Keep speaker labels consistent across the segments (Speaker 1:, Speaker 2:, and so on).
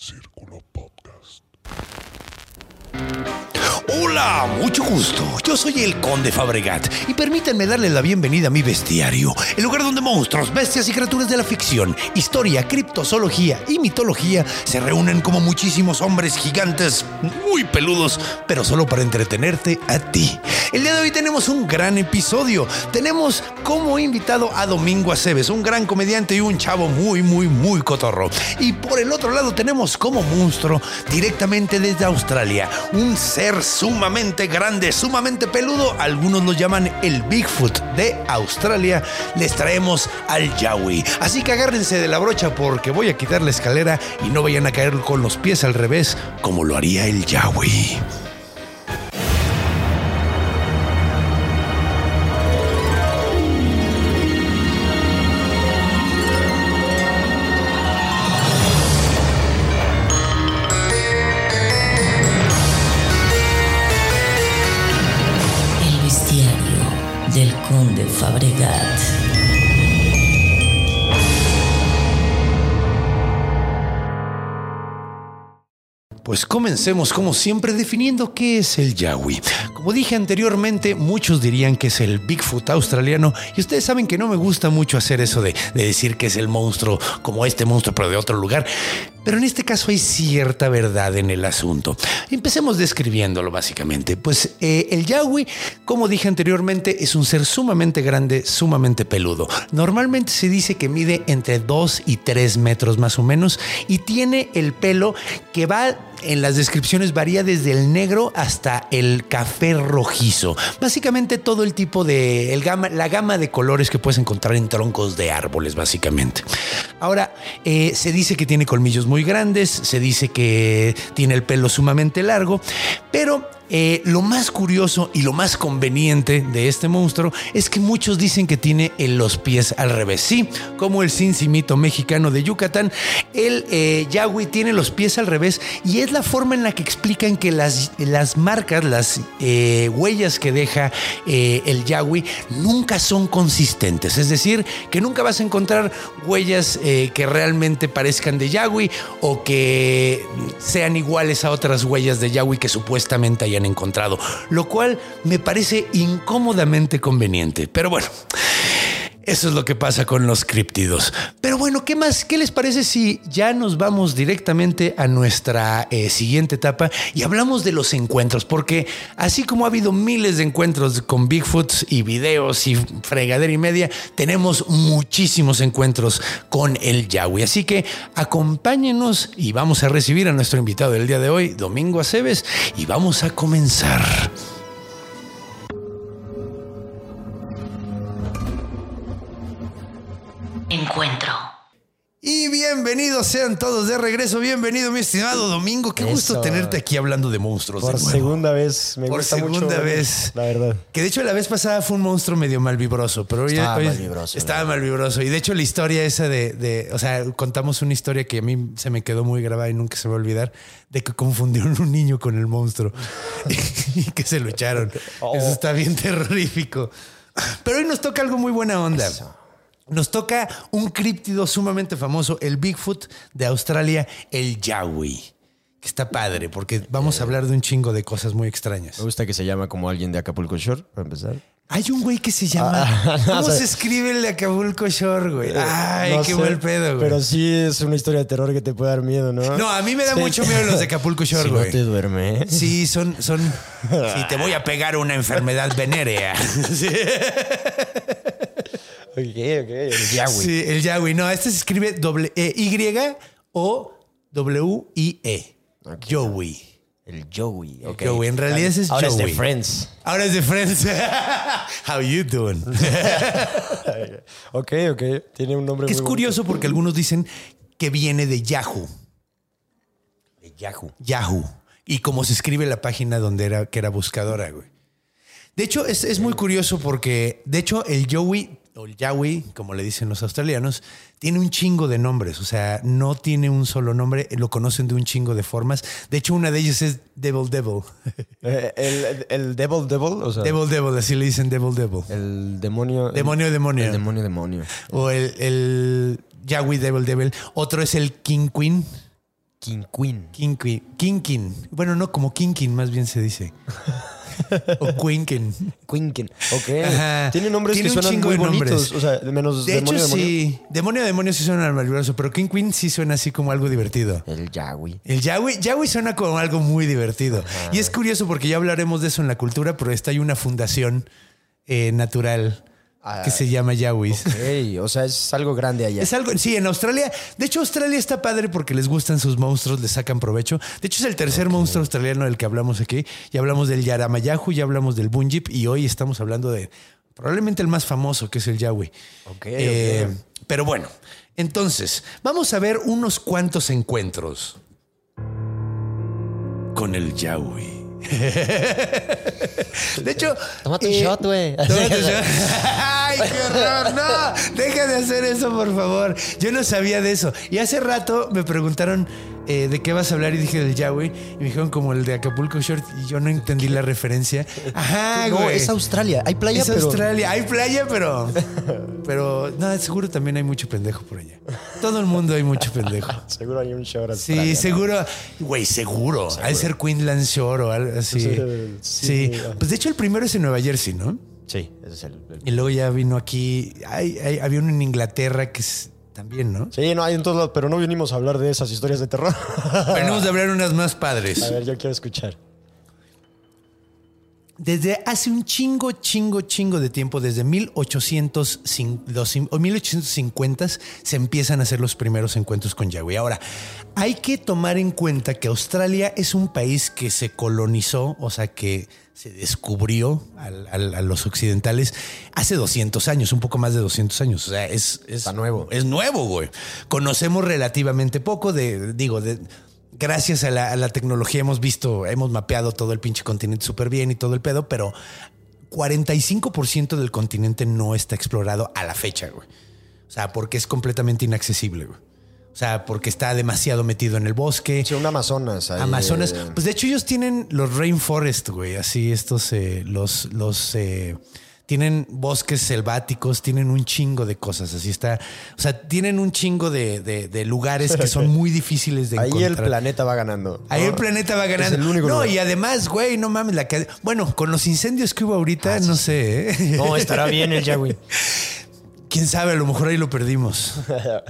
Speaker 1: Círculo Podcast.
Speaker 2: Hola, mucho gusto. Yo soy el Conde Fabregat y permítanme darle la bienvenida a mi bestiario, el lugar donde monstruos, bestias y criaturas de la ficción, historia, criptozoología y mitología se reúnen como muchísimos hombres gigantes muy peludos, pero solo para entretenerte a ti. El día de hoy tenemos un gran episodio. Tenemos como invitado a Domingo Aceves, un gran comediante y un chavo muy, muy, muy cotorro. Y por el otro lado tenemos como monstruo directamente desde Australia, un ser sumamente grande, sumamente peludo. Algunos lo llaman el Bigfoot de Australia. Les traemos al Yowie. Así que agárrense de la brocha porque voy a quitar la escalera y no vayan a caer con los pies al revés como lo haría el Yowie. Pues comencemos como siempre definiendo qué es el Yowie. Como dije anteriormente, muchos dirían que es el Bigfoot australiano y ustedes saben que no me gusta mucho hacer eso de, de decir que es el monstruo como este monstruo pero de otro lugar. Pero en este caso hay cierta verdad en el asunto. Empecemos describiéndolo básicamente. Pues eh, el Yowie, como dije anteriormente, es un ser sumamente grande, sumamente peludo. Normalmente se dice que mide entre 2 y 3 metros más o menos y tiene el pelo que va en las descripciones varía desde el negro hasta el café rojizo. Básicamente todo el tipo de la gama de colores que puedes encontrar en troncos de árboles, básicamente. Ahora, eh, se dice que tiene colmillos muy grandes, se dice que tiene el pelo sumamente largo, pero eh, lo más curioso y lo más conveniente de este monstruo es que muchos dicen que tiene en los pies al revés. Sí, como el cincimito mexicano de Yucatán, el eh, tiene los pies al revés y es la forma en la que explican que las, las marcas, las eh, huellas que deja eh, el Yahweh nunca son consistentes. Es decir, que nunca vas a encontrar huellas que realmente parezcan de Yahweh o que sean iguales a otras huellas de Yahweh que supuestamente encontrado, lo cual me parece incómodamente conveniente. Pero bueno. Eso es lo que pasa con los críptidos. Pero bueno, ¿qué más? ¿Qué les parece si ya nos vamos directamente a nuestra eh, siguiente etapa y hablamos de los encuentros? Porque así como ha habido miles de encuentros con Bigfoots y videos y fregadera y media, tenemos muchísimos encuentros con el Yahweh. Así que acompáñenos y vamos a recibir a nuestro invitado del día de hoy, Domingo Aceves, y vamos a comenzar.
Speaker 3: Encuentro.
Speaker 2: Y bienvenidos sean todos de regreso. Bienvenido, mi estimado Domingo. Qué gusto tenerte aquí hablando de monstruos.
Speaker 4: Por
Speaker 2: de
Speaker 4: segunda vez. Me
Speaker 2: Por
Speaker 4: gusta
Speaker 2: segunda
Speaker 4: mucho,
Speaker 2: vez.
Speaker 4: La verdad.
Speaker 2: Que de hecho la vez pasada fue un monstruo medio malvibroso, pero hoy-
Speaker 4: Estaba
Speaker 2: hoy
Speaker 4: malvibroso,
Speaker 2: Estaba malvibroso. Y de hecho la historia esa de, de- o sea, contamos una historia que a mí se me quedó muy grabada y nunca se me va a olvidar, de que confundieron un niño con el monstruo y que se lucharon.
Speaker 4: Oh.
Speaker 2: Eso está bien terrorífico. Pero hoy nos toca algo muy buena onda.
Speaker 4: Eso.
Speaker 2: Nos toca un críptido sumamente famoso, el Bigfoot de Australia, el Yowie. Que está padre, porque vamos a hablar de un chingo de cosas muy extrañas.
Speaker 4: Me gusta que se llama como alguien de Acapulco Shore, para empezar.
Speaker 2: Hay un güey que se llama.
Speaker 4: Ah, no,
Speaker 2: ¿Cómo se escribe el de Acapulco Shore, güey? Ay,
Speaker 4: Eh, No
Speaker 2: qué
Speaker 4: sé,
Speaker 2: buen pedo, güey.
Speaker 4: Pero sí es una historia de terror que te puede dar miedo, ¿no?
Speaker 2: No, a mí me da
Speaker 4: Sí.
Speaker 2: mucho miedo los de Acapulco Shore,
Speaker 4: Si no
Speaker 2: güey.
Speaker 4: te duerme. ¿eh?
Speaker 2: Sí, son, son. Sí, te voy a pegar una enfermedad venérea. Sí,
Speaker 4: Ok, ok. El Yahweh.
Speaker 2: sí, el Yahweh. No, este se escribe doble E Y o W I E. Joey.
Speaker 4: El Joey. ok.
Speaker 2: Joey, en realidad ese es
Speaker 4: Ahora es
Speaker 2: Joey.
Speaker 4: de Friends.
Speaker 2: Ahora es de Friends. How you doing?
Speaker 4: Ok, ok. Tiene un nombre
Speaker 2: Que es curioso porque algunos dicen que viene de Yahoo.
Speaker 4: De Yahoo.
Speaker 2: Yahoo. Y como se escribe la página donde era, que era buscadora, güey. De hecho, es, es muy curioso porque, de hecho, el Yowie, o el Yowie, como le dicen los australianos, tiene un chingo de nombres. O sea, no tiene un solo nombre, lo conocen de un chingo de formas. De hecho, una de ellas es Devil Devil.
Speaker 4: Eh, el, el Devil Devil, o sea,
Speaker 2: Devil Devil, así le dicen Devil Devil.
Speaker 4: el demonio.
Speaker 2: Demonio, demonio.
Speaker 4: El demonio, demonio.
Speaker 2: O el, el Devil Devil. Otro es el King Queen.
Speaker 4: King Queen.
Speaker 2: King Queen. Kinkin. Bueno, no, como Kinkin más bien se dice. o Quinkin.
Speaker 4: Quinkin. Ok.
Speaker 2: Ajá.
Speaker 4: Tiene nombres
Speaker 2: Tiene
Speaker 4: que
Speaker 2: un
Speaker 4: suenan
Speaker 2: chingo
Speaker 4: muy
Speaker 2: de nombres.
Speaker 4: bonitos. O sea, menos
Speaker 2: De hecho,
Speaker 4: demonio, demonio.
Speaker 2: sí. Demonio, demonio sí suena maravilloso, pero King Queen sí suena así como algo divertido.
Speaker 4: El Yahweh.
Speaker 2: El Yahweh, Yahweh suena como algo muy divertido. Y es curioso porque ya hablaremos de eso en la cultura, pero está hay una fundación eh, natural
Speaker 4: Ah,
Speaker 2: que se llama Yahweh.
Speaker 4: Ok, o sea, es algo grande allá.
Speaker 2: Es algo, sí, en Australia. De hecho, Australia está padre porque les gustan sus monstruos, les sacan provecho. De hecho, es el tercer monstruo australiano del que hablamos aquí. Ya hablamos del Yaramayahu, ya hablamos del Bunjip y hoy estamos hablando de probablemente el más famoso, que es el Yahweh. Eh,
Speaker 4: ok.
Speaker 2: Pero bueno, entonces, vamos a ver unos cuantos encuentros con el Yahweh. De hecho,
Speaker 4: Toma tu
Speaker 2: eh,
Speaker 4: shot, güey.
Speaker 2: Ay, qué horror. No, deja de hacer eso, por favor. Yo no sabía de eso. Y hace rato me preguntaron eh, de qué vas a hablar y dije del Yahweh. Y me dijeron como el de Acapulco Short y yo no entendí la referencia. Ajá,
Speaker 4: no,
Speaker 2: güey.
Speaker 4: es Australia. Hay playa,
Speaker 2: Es
Speaker 4: pero.
Speaker 2: Australia. Hay playa, pero. Pero no, seguro también hay mucho pendejo por allá. Todo el mundo hay mucho pendejo.
Speaker 4: Seguro hay un show
Speaker 2: Sí, seguro. Güey, seguro. Al ser Queensland Shore o algo así.
Speaker 4: Sí,
Speaker 2: Sí.
Speaker 4: sí.
Speaker 2: Pues de hecho, el primero es en Nueva Jersey, ¿no?
Speaker 4: Sí, ese es el. el-
Speaker 2: Y luego ya vino aquí. Hay, hay- había uno en Inglaterra que es también, ¿no?
Speaker 4: Sí, no hay en todos lados, pero no vinimos a hablar de esas historias de terror.
Speaker 2: Venimos de hablar unas más padres.
Speaker 4: a ver, yo quiero escuchar.
Speaker 2: Desde hace un chingo, chingo, chingo de tiempo, desde 1800, los- o 1850 se empiezan a hacer los primeros encuentros con Yahweh. Ahora, hay que tomar en cuenta que Australia es un país que se colonizó, o sea, que se descubrió a los occidentales hace 200 años, un poco más de 200 años. O sea, es, es
Speaker 4: Está nuevo.
Speaker 2: Es nuevo, güey. Conocemos relativamente poco de, digo, de, gracias a la, a la tecnología hemos visto, hemos mapeado todo el pinche continente súper bien y todo el pedo, pero 45% del continente no está explorado a la fecha, güey. O sea, porque es completamente inaccesible, güey. O sea, porque está demasiado metido en el bosque.
Speaker 4: Sí, un Amazonas. ahí,
Speaker 2: Amazonas.
Speaker 4: eh,
Speaker 2: Pues de hecho ellos tienen los rainforest, güey. Así estos, eh, los, los, eh, tienen bosques selváticos, tienen un chingo de cosas. Así está. O sea, tienen un chingo de, de- de lugares que son muy difíciles de
Speaker 4: ahí
Speaker 2: encontrar.
Speaker 4: el planeta va ganando.
Speaker 2: Ahí el planeta va ganando.
Speaker 4: Es el único
Speaker 2: no,
Speaker 4: lugar.
Speaker 2: y además, güey, no mames, la que. Bueno, con los incendios que hubo ahorita, no sé, ¿eh?
Speaker 4: No, estará bien el Yahweh.
Speaker 2: Quién sabe, a lo mejor ahí lo perdimos.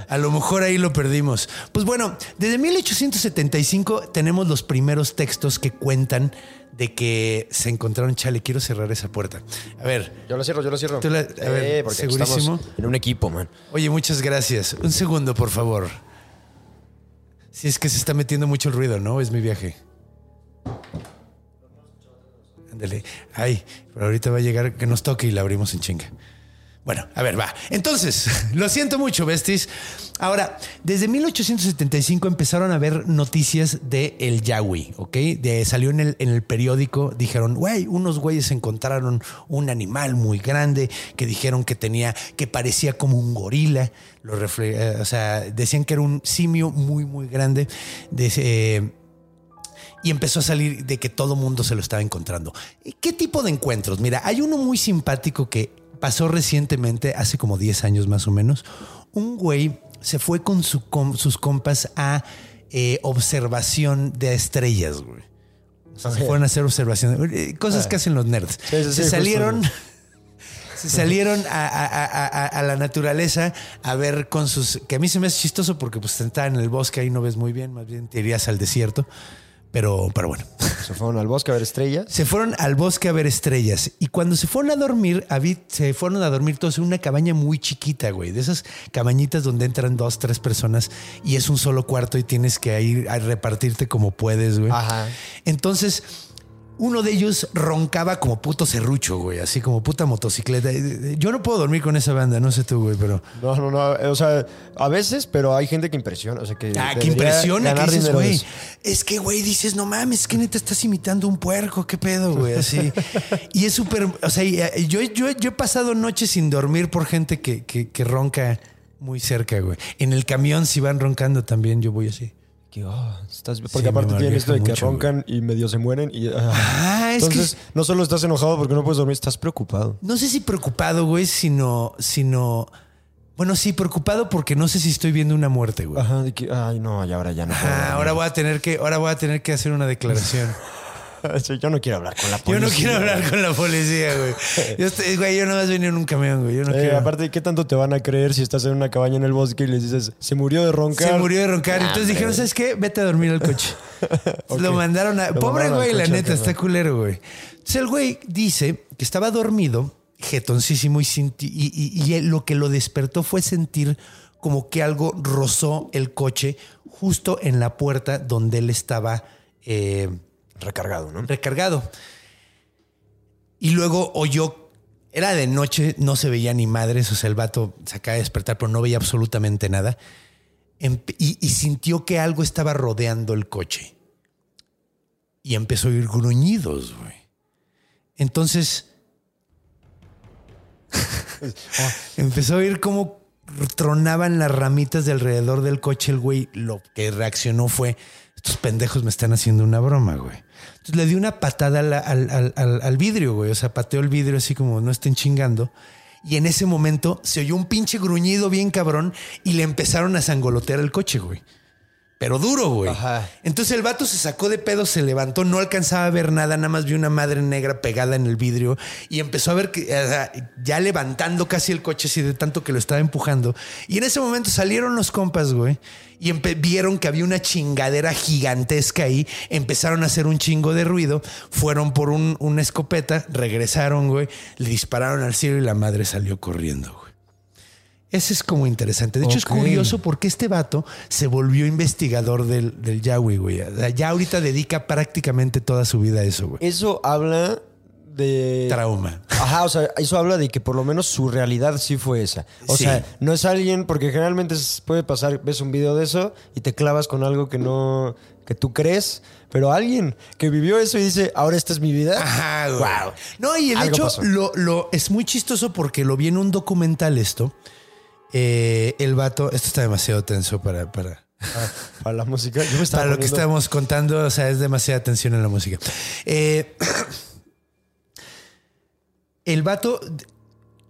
Speaker 2: A lo mejor ahí lo perdimos. Pues bueno, desde 1875 tenemos los primeros textos que cuentan de que se encontraron. Chale, quiero cerrar esa puerta. A ver,
Speaker 4: Yo lo cierro, yo lo cierro.
Speaker 2: La- a ver,
Speaker 4: Eh, porque
Speaker 2: ¿segurísimo?
Speaker 4: estamos en un equipo, man.
Speaker 2: oye, muchas gracias. Un segundo, por favor. Si es que se está metiendo mucho el ruido, ¿no? Es mi viaje. Ándale. Ay, pero ahorita va a llegar que nos toque y la abrimos en chinga. Bueno, a ver, va. Entonces, lo siento mucho, besties. Ahora, desde 1875 empezaron a ver noticias de el Yahweh, ¿ok? De, salió en el, en el periódico, dijeron, güey, unos güeyes encontraron un animal muy grande que dijeron que tenía, que parecía como un gorila. Eh, o sea, decían que era un simio muy, muy grande. De, y empezó a salir de que todo mundo se lo estaba encontrando. ¿Y ¿Qué tipo de encuentros? Mira, hay uno muy simpático que pasó recientemente, hace como 10 años más o menos. Un güey se fue con su sus compas a eh, observación de estrellas, güey. O sea, se fueron a hacer observación, eh, cosas que hacen los nerds.
Speaker 4: Sí, sí, sí,
Speaker 2: se salieron. Se salieron a, a- a- a- a la naturaleza a ver con sus. que a mí se me hace chistoso porque pues en el bosque ahí no ves muy bien, más bien te irías al desierto. Pero, pero bueno.
Speaker 4: Se fueron al bosque a ver estrellas.
Speaker 2: Se fueron al bosque a ver estrellas. Y cuando se fueron a dormir, se fueron a dormir todos en una cabaña muy chiquita, güey. De esas cabañitas donde entran dos, tres personas y es un solo cuarto y tienes que ir a repartirte como puedes, güey.
Speaker 4: Ajá.
Speaker 2: Entonces, uno de ellos roncaba como puto serrucho, güey, así como puta motocicleta. Yo no puedo dormir con esa banda, no sé tú, güey, pero...
Speaker 4: No, no, no. O sea, a veces, pero hay gente que impresiona. O sea, que.
Speaker 2: Ah, que impresiona que dices, güey. Es que, güey, dices, no mames, es que neta estás imitando un puerco, qué pedo, güey, así. y es súper, o sea, eh, yo, yo, yo he pasado noches sin dormir por gente que, que, que ronca muy cerca, güey. En el camión, si van roncando también, yo voy así.
Speaker 4: Que, ah, estás-
Speaker 2: Sí,
Speaker 4: porque aparte tienen esto de que
Speaker 2: mucho,
Speaker 4: roncan y medio se mueren. Y, ah.
Speaker 2: Ah, es que-
Speaker 4: Entonces, no solo estás enojado porque no puedes dormir, estás preocupado.
Speaker 2: No sé si preocupado, güey, sino, sino, bueno, sí, preocupado porque no sé si estoy viendo una muerte, güey.
Speaker 4: Ajá, de que, ay, no, y ahora ya no. puedo
Speaker 2: Ah, ahora voy a tener que, ahora voy a tener que hacer una declaración.
Speaker 4: Yo no quiero hablar con la
Speaker 2: Yo
Speaker 4: policía.
Speaker 2: no quiero hablar con la policía, güey. Yo estoy, güey, yo nomás venía en un camión, güey. Yo no
Speaker 4: Eh,
Speaker 2: quiero.
Speaker 4: aparte, ¿qué tanto te van a creer si estás en una cabaña en el bosque y les dices, se murió de roncar?
Speaker 2: Se murió de roncar. Entonces dijeron, ¿sabes qué? Vete a dormir al coche. Lo mandaron a.
Speaker 4: Lo
Speaker 2: Pobre
Speaker 4: mandaron
Speaker 2: güey, la neta, está culero, güey. Entonces el güey dice que estaba dormido, jetoncísimo, y, sinti- y, y- y él lo que lo despertó fue sentir como que algo rozó el coche justo en la puerta donde él estaba eh,
Speaker 4: Recargado, ¿no?
Speaker 2: recargado. Y luego oyó, era de noche, no se veía ni madres, o sea, el vato se acaba de despertar, pero no veía absolutamente nada. Y sintió que algo estaba rodeando el coche. Y empezó a oír gruñidos, güey. Entonces, empezó a oír cómo tronaban las ramitas de alrededor del coche. El güey lo que reaccionó fue, estos pendejos me están haciendo una broma, güey. Entonces le dio una patada al, al- al- al- vidrio, güey. O sea, pateó el vidrio así como no estén chingando. Y en ese momento se oyó un pinche gruñido bien cabrón y le empezaron a sangolotear el coche, güey. Pero duro, güey.
Speaker 4: Ajá.
Speaker 2: Entonces el vato se sacó de pedo, se levantó, no alcanzaba a ver nada, nada más vio una madre negra pegada en el vidrio y empezó a ver que ya levantando casi el coche así de tanto que lo estaba empujando. Y en ese momento salieron los compas, güey, y vieron que había una chingadera gigantesca ahí, empezaron a hacer un chingo de ruido, fueron por un- una escopeta, regresaron, güey, le dispararon al cielo y la madre salió corriendo, güey. Ese es como interesante. De hecho, es curioso porque este vato se volvió investigador del, del Yahweh, güey. Ya ahorita dedica prácticamente toda su vida a eso, güey.
Speaker 4: Eso habla de...
Speaker 2: Trauma.
Speaker 4: Ajá, o sea, eso habla de que por lo menos su realidad sí fue esa. O
Speaker 2: Sí.
Speaker 4: sea, no es alguien, porque generalmente puede pasar, ves un video de eso y te clavas con algo que no, que tú crees, pero alguien que vivió eso y dice, ahora esta es mi vida.
Speaker 2: Ajá, güey.
Speaker 4: Wow.
Speaker 2: No, y el
Speaker 4: Algo
Speaker 2: hecho lo, lo- es muy chistoso porque lo vi en un documental esto. Eh, el vato, esto está demasiado tenso para, para,
Speaker 4: Para la música. Yo me
Speaker 2: para lo que estamos contando, o sea, es demasiada tensión en la música. Eh, el vato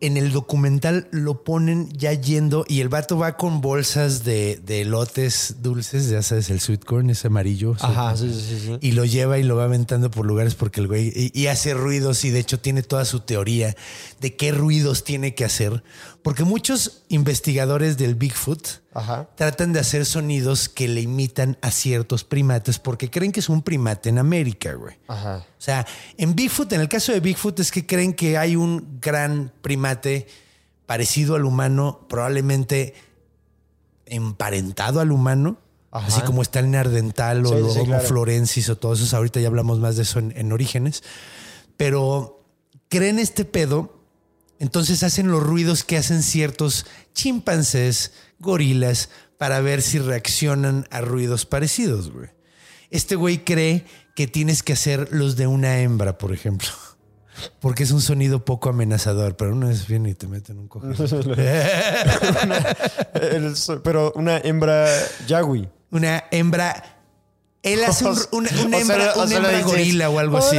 Speaker 2: en el documental lo ponen ya yendo y el vato va con bolsas de, de lotes dulces, ya sabes, el sweet corn es amarillo.
Speaker 4: Ajá, sí, sí, sí.
Speaker 2: y lo lleva y lo va aventando por lugares porque el güey y, y hace ruidos y de hecho tiene toda su teoría de qué ruidos tiene que hacer porque muchos investigadores del Bigfoot
Speaker 4: Ajá.
Speaker 2: tratan de hacer sonidos que le imitan a ciertos primates porque creen que es un primate en América, güey.
Speaker 4: Ajá.
Speaker 2: O sea, en Bigfoot, en el caso de Bigfoot, es que creen que hay un gran primate parecido al humano, probablemente emparentado al humano,
Speaker 4: Ajá.
Speaker 2: así como está el neardental o el
Speaker 4: sí, claro.
Speaker 2: florensis o todos esos. Ahorita ya hablamos más de eso en, en orígenes. Pero creen este pedo, entonces hacen los ruidos que hacen ciertos chimpancés, gorilas, para ver si reaccionan a ruidos parecidos, güey. Este güey cree que tienes que hacer los de una hembra, por ejemplo. Porque es un sonido poco amenazador, pero una vez viene y te meten un
Speaker 4: so- pero una hembra Yagui.
Speaker 2: Una hembra. Él hace un- una, una
Speaker 4: O sea,
Speaker 2: hembra,
Speaker 4: o
Speaker 2: una
Speaker 4: sea,
Speaker 2: hembra gorila o algo así.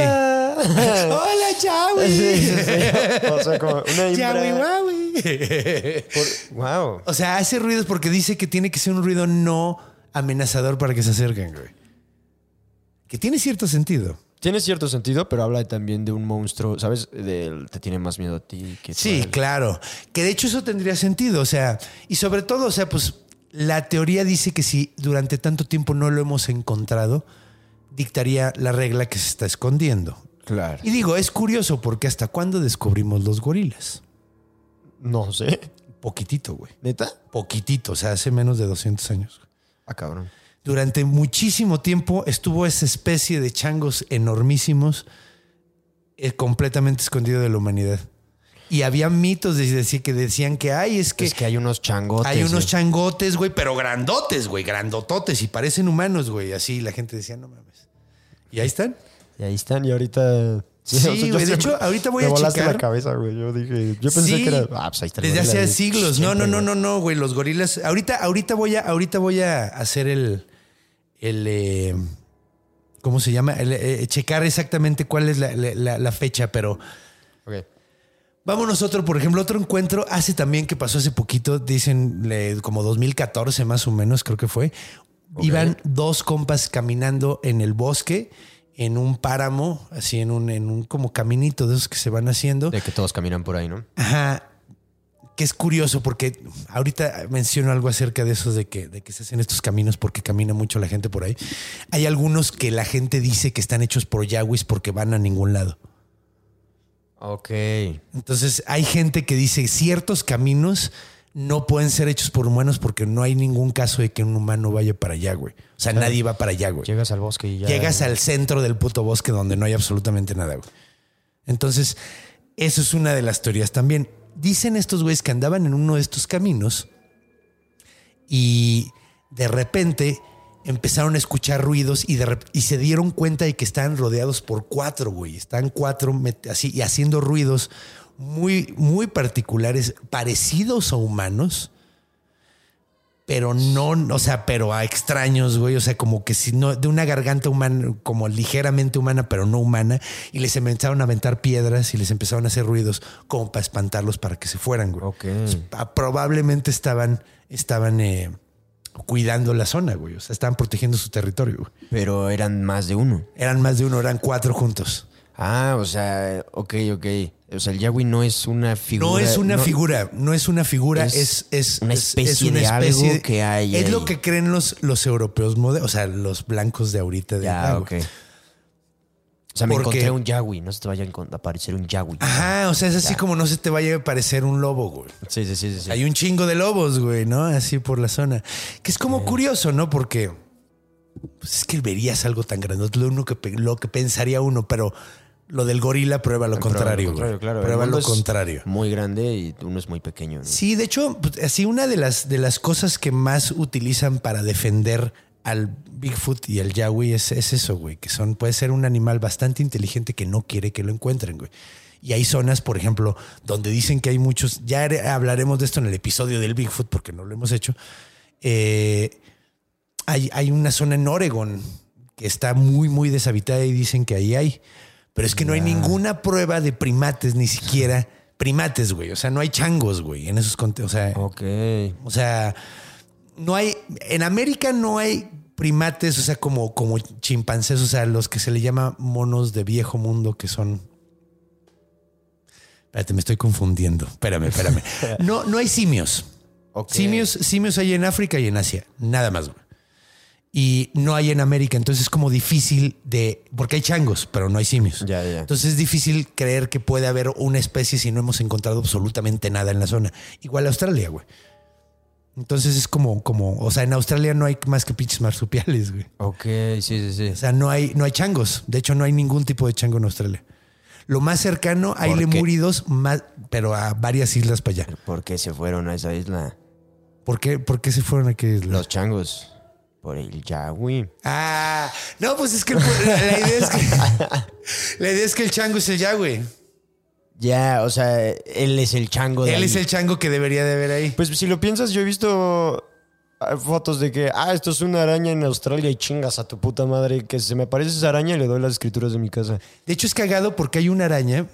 Speaker 4: "Hola".
Speaker 2: Chawi.
Speaker 4: Sí, sí, sí. O sea, como una
Speaker 2: Chawi,
Speaker 4: hembra.
Speaker 2: guawi.
Speaker 4: Por- Wow.
Speaker 2: O sea, hace ruidos porque dice que tiene que ser un ruido no amenazador para que se acerquen, güey. Que tiene cierto sentido.
Speaker 4: Tiene cierto sentido, pero habla también de un monstruo, ¿sabes? Del te tiene más miedo a ti que
Speaker 2: Sí, claro. Que de hecho eso tendría sentido. O sea, y sobre todo, o sea, pues la teoría dice que si durante tanto tiempo no lo hemos encontrado, dictaría la regla que se está escondiendo.
Speaker 4: Claro.
Speaker 2: Y digo, es curioso porque hasta cuándo descubrimos los gorilas.
Speaker 4: No sé.
Speaker 2: Poquitito, güey.
Speaker 4: ¿Neta?
Speaker 2: Poquitito, o sea, hace menos de 200 años.
Speaker 4: Ah, cabrón.
Speaker 2: durante muchísimo tiempo estuvo esa especie de changos enormísimos eh, completamente escondido de la humanidad. Y había mitos de decir que decían que hay, es que,
Speaker 4: es que hay unos changotes.
Speaker 2: hay unos
Speaker 4: güey.
Speaker 2: changotes, güey, pero grandotes, güey, grandototes y parecen humanos, güey. Así la gente decía, no mames. Y ahí están.
Speaker 4: Y ahí están, y ahorita.
Speaker 2: Sí, güey, de hecho, ahorita voy
Speaker 4: me
Speaker 2: a
Speaker 4: volaste
Speaker 2: checar.
Speaker 4: la cabeza, güey. Yo dije, yo pensé
Speaker 2: Sí,
Speaker 4: que era. Ah, pues ahí está el
Speaker 2: Desde
Speaker 4: gorila,
Speaker 2: hace
Speaker 4: güey.
Speaker 2: siglos. No, no, no, no, no, güey. Los gorilas. Ahorita, ahorita voy a, ahorita voy a hacer el, el, eh, ¿cómo se llama? El, eh, checar exactamente cuál es la, la- fecha, pero
Speaker 4: Ok.
Speaker 2: vámonos otro, por ejemplo, otro encuentro hace también que pasó hace poquito, dicen como 2014 más o menos, creo que fue. Iban dos compas caminando en el bosque, en un páramo, así en un, en un como caminito de esos que se van haciendo.
Speaker 4: De que todos caminan por ahí, ¿no?
Speaker 2: Ajá. Que es curioso porque ahorita menciono algo acerca de esos de que, de que se hacen estos caminos porque camina mucho la gente por ahí. Hay algunos que la gente dice que están hechos por Yawis porque van a ningún lado.
Speaker 4: Ok.
Speaker 2: Entonces hay gente que dice ciertos caminos no pueden ser hechos por humanos porque no hay ningún caso de que un humano vaya para allá, güey. O sea, nadie va para allá, güey.
Speaker 4: Llegas al bosque y ya.
Speaker 2: Llegas al centro del puto bosque donde no hay absolutamente nada, güey. Entonces, eso es una de las teorías también. Dicen estos güeyes que andaban en uno de estos caminos y de repente empezaron a escuchar ruidos y, de y se dieron cuenta de que estaban rodeados por cuatro, güey. Están cuatro así y haciendo ruidos muy, muy particulares, parecidos a humanos pero no, o sea, pero a extraños, güey, o sea, como que si no, de una garganta humana, como ligeramente humana, pero no humana, y les empezaron a aventar piedras y les empezaron a hacer ruidos como para espantarlos para que se fueran, güey.
Speaker 4: Ok.
Speaker 2: Ah, Probablemente estaban, estaban eh, cuidando la zona, güey, o sea, estaban protegiendo su territorio, güey.
Speaker 4: Pero eran más de uno.
Speaker 2: Eran más de uno, eran cuatro juntos.
Speaker 4: Ah, o sea, ok, ok. O sea, el Yahweh no es una figura.
Speaker 2: No es una
Speaker 4: no-
Speaker 2: figura, no es una figura,
Speaker 4: Es
Speaker 2: es, es
Speaker 4: una
Speaker 2: es-
Speaker 4: especie
Speaker 2: es una
Speaker 4: de algo que hay
Speaker 2: Es
Speaker 4: ahí.
Speaker 2: lo que creen los, los europeos modernos, o sea, los blancos de ahorita. De
Speaker 4: Ya, ok. O sea, me
Speaker 2: Porque-
Speaker 4: encontré un Yahweh. No se te vaya a aparecer un Yahweh.
Speaker 2: Ajá, o sea, es así como no se te vaya a parecer un lobo, güey.
Speaker 4: Sí, sí, sí. sí.
Speaker 2: Hay un chingo de lobos, güey, ¿no? Así por la zona. Que es como curioso, ¿no? Porque pues es que verías algo tan grande, lo, único que, lo que pensaría uno, pero lo del gorila prueba lo contrario.
Speaker 4: lo contrario, claro.
Speaker 2: Prueba lo
Speaker 4: es
Speaker 2: contrario.
Speaker 4: Muy grande y uno es muy pequeño. ¿no?
Speaker 2: Sí, de hecho, pues, así una de las, de las cosas que más utilizan para defender al Bigfoot y al Yahweh es, es eso, güey, que son, puede ser un animal bastante inteligente que no quiere que lo encuentren, güey. Y hay zonas, por ejemplo, donde dicen que hay muchos, ya hablaremos de esto en el episodio del Bigfoot porque no lo hemos hecho. Eh, hay, hay una zona en Oregon que está muy, muy deshabitada y dicen que ahí hay. Pero es que no hay ninguna prueba de primates, ni siquiera primates, güey. O sea, no hay changos, güey, en esos conte- O sea,
Speaker 4: Ok.
Speaker 2: o sea, no hay. En América no hay primates, o sea, como, como chimpancés, o sea, los que se le llama monos de viejo mundo, que son. Espérate, me estoy confundiendo. Espérame, espérame. No, no hay simios. Simios, simios hay en África y en Asia, nada más. güey. Y no hay en América, entonces es como difícil de, porque hay changos, pero no hay simios.
Speaker 4: Ya, ya.
Speaker 2: Entonces es difícil creer que puede haber una especie si no hemos encontrado absolutamente nada en la zona. Igual Australia, güey. Entonces es como, como, o sea, en Australia no hay más que pinches marsupiales, güey.
Speaker 4: Ok, sí, sí, sí.
Speaker 2: O sea, no hay, no hay changos. De hecho, no hay ningún tipo de chango en Australia. Lo más cercano hay
Speaker 4: ¿Por qué?
Speaker 2: lemúridos, más, pero a varias islas para allá.
Speaker 4: ¿Por qué se fueron a esa isla?
Speaker 2: ¿Por qué, por qué se fueron a aquella isla?
Speaker 4: Los changos. Por el Yahweh.
Speaker 2: Ah, no, pues es que el- la, la idea es que la idea es que el chango es el ya, güey.
Speaker 4: Ya, o sea, él es el chango de
Speaker 2: Él
Speaker 4: ahí.
Speaker 2: es el chango que debería de haber ahí.
Speaker 4: Pues si lo piensas, yo he visto ah, fotos de que, ah, esto es una araña en Australia y chingas a tu puta madre, que se me aparece esa araña y le doy las escrituras de mi casa.
Speaker 2: De hecho, es cagado porque hay una araña.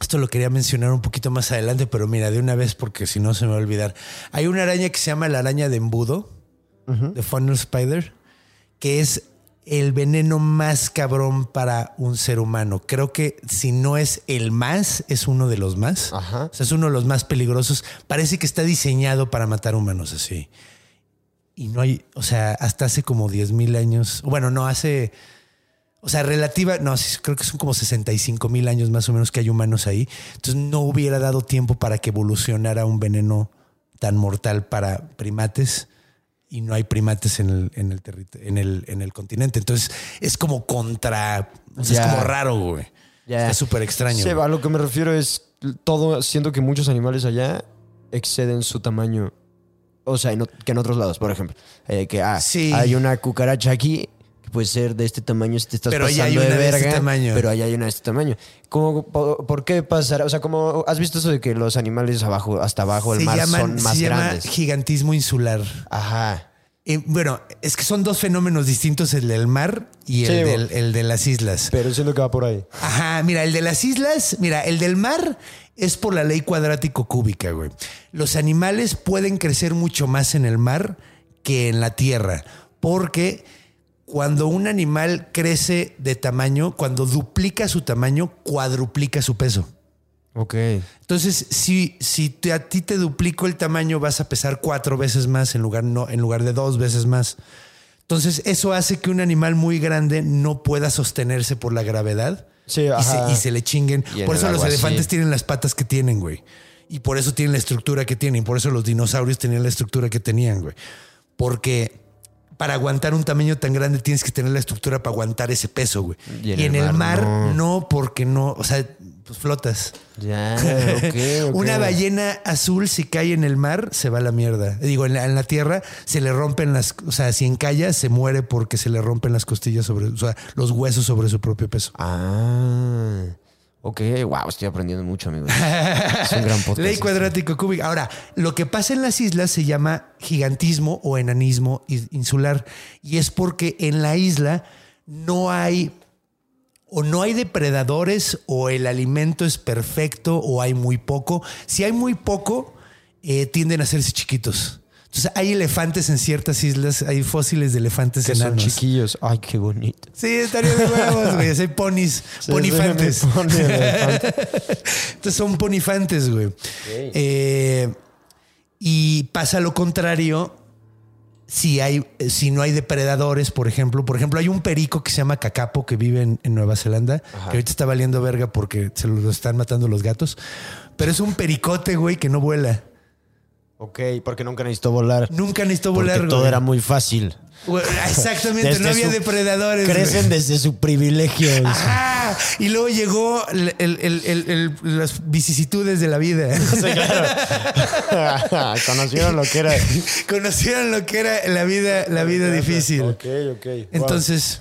Speaker 2: Esto lo quería mencionar un poquito más adelante, pero mira, de una vez, porque si no se me va a olvidar. Hay una araña que se llama la araña de embudo, de funnel spider, que es el veneno más cabrón para un ser humano. Creo que si no es el más, es uno de los más.
Speaker 4: Ajá.
Speaker 2: O sea, es uno de los más peligrosos. Parece que está diseñado para matar humanos así. Y no hay, o sea, hasta hace como 10 mil años. Bueno, no, hace. O sea, relativa, no, sí, creo que son como 65 mil años más o menos que hay humanos ahí. Entonces no hubiera dado tiempo para que evolucionara un veneno tan mortal para primates y no hay primates en el, en el, en el, en el continente. Entonces es como contra, o sea, es como raro, güey.
Speaker 4: Ya.
Speaker 2: Está súper extraño.
Speaker 4: A lo que me refiero es todo. Siento que muchos animales allá exceden su tamaño. O sea, en que en otros lados, por ejemplo. Eh, que ah,
Speaker 2: Sí.
Speaker 4: hay una cucaracha aquí puede ser de este tamaño si te estás
Speaker 2: Pero allá hay
Speaker 4: pasando
Speaker 2: una
Speaker 4: de
Speaker 2: de este tamaño.
Speaker 4: Pero allá hay una de este tamaño. ¿Cómo, por, por qué pasará? O sea, como has visto eso de que los animales abajo, hasta abajo del mar
Speaker 2: llaman-
Speaker 4: son más
Speaker 2: se llama
Speaker 4: grandes?
Speaker 2: gigantismo insular.
Speaker 4: Ajá.
Speaker 2: Eh, bueno, es que son dos fenómenos distintos, el del mar y el,
Speaker 4: Sí,
Speaker 2: del- el de las islas.
Speaker 4: Pero siento que va por ahí.
Speaker 2: Ajá, mira, el de las islas, mira, el del mar es por la ley cuadrático cúbica, güey. Los animales pueden crecer mucho más en el mar que en la tierra, porque cuando un animal crece de tamaño, cuando duplica su tamaño, cuadruplica su peso.
Speaker 4: Ok.
Speaker 2: Entonces, si, si te- a ti te duplico el tamaño, vas a pesar cuatro veces más en lugar, no, en lugar de dos veces más. Entonces, eso hace que un animal muy grande no pueda sostenerse por la gravedad
Speaker 4: Sí,
Speaker 2: y, se, y le chinguen.
Speaker 4: Y en
Speaker 2: Por eso los elefantes tienen las patas que tienen, güey. Y por eso tienen la estructura que tienen. Por eso los dinosaurios tenían la estructura que tenían, güey. Porque para aguantar un tamaño tan grande tienes que tener la estructura para aguantar ese peso, güey. Y en, el mar,
Speaker 4: no.
Speaker 2: no, porque no, o sea, pues flotas.
Speaker 4: Ya.
Speaker 2: Una ballena azul, si cae en el mar, se va a la mierda. Digo, en la, en la tierra se le rompen las. O sea, si encalla, se muere porque se le rompen las costillas sobre. O sea, los huesos sobre su propio peso.
Speaker 4: Ah. Ok, wow, estoy aprendiendo mucho, amigos. es un gran podcast.
Speaker 2: Ley
Speaker 4: este.
Speaker 2: cuadrático cúbico. Ahora, lo que pasa en las islas se llama gigantismo o enanismo insular. Y es porque en la isla no hay. O no hay depredadores, o el alimento es perfecto, o hay muy poco. Si hay muy poco, eh, tienden a hacerse chiquitos. Entonces, hay elefantes en ciertas islas, hay fósiles de elefantes
Speaker 4: Que son
Speaker 2: enanos.
Speaker 4: chiquillos. Ay, qué bonito.
Speaker 2: Sí, estaría de huevos, güey. Hay ponis,
Speaker 4: Sí,
Speaker 2: ponifantes. Entonces son ponifantes, güey. Eh, y pasa lo contrario si, hay, si no hay depredadores, por ejemplo. Por ejemplo, hay un perico que se llama cacapo que vive en, en Nueva Zelanda, que ahorita está valiendo verga porque se lo están matando los gatos. Pero es un pericote, güey, que no vuela.
Speaker 4: Ok, porque nunca necesitó volar.
Speaker 2: Nunca necesitó
Speaker 4: Porque
Speaker 2: volar,
Speaker 4: todo
Speaker 2: güey.
Speaker 4: era muy fácil.
Speaker 2: Güey, Exactamente,
Speaker 4: Desde
Speaker 2: no había
Speaker 4: su-
Speaker 2: depredadores. güey.
Speaker 4: Crecen desde su privilegio.
Speaker 2: Ajá. Y luego llegó el- el- el- el- el- las vicisitudes de la vida.
Speaker 4: Sí, claro. Conocieron lo que era.
Speaker 2: Conocieron lo que era la vida, la vida difícil.
Speaker 4: Ok, ok.
Speaker 2: Entonces,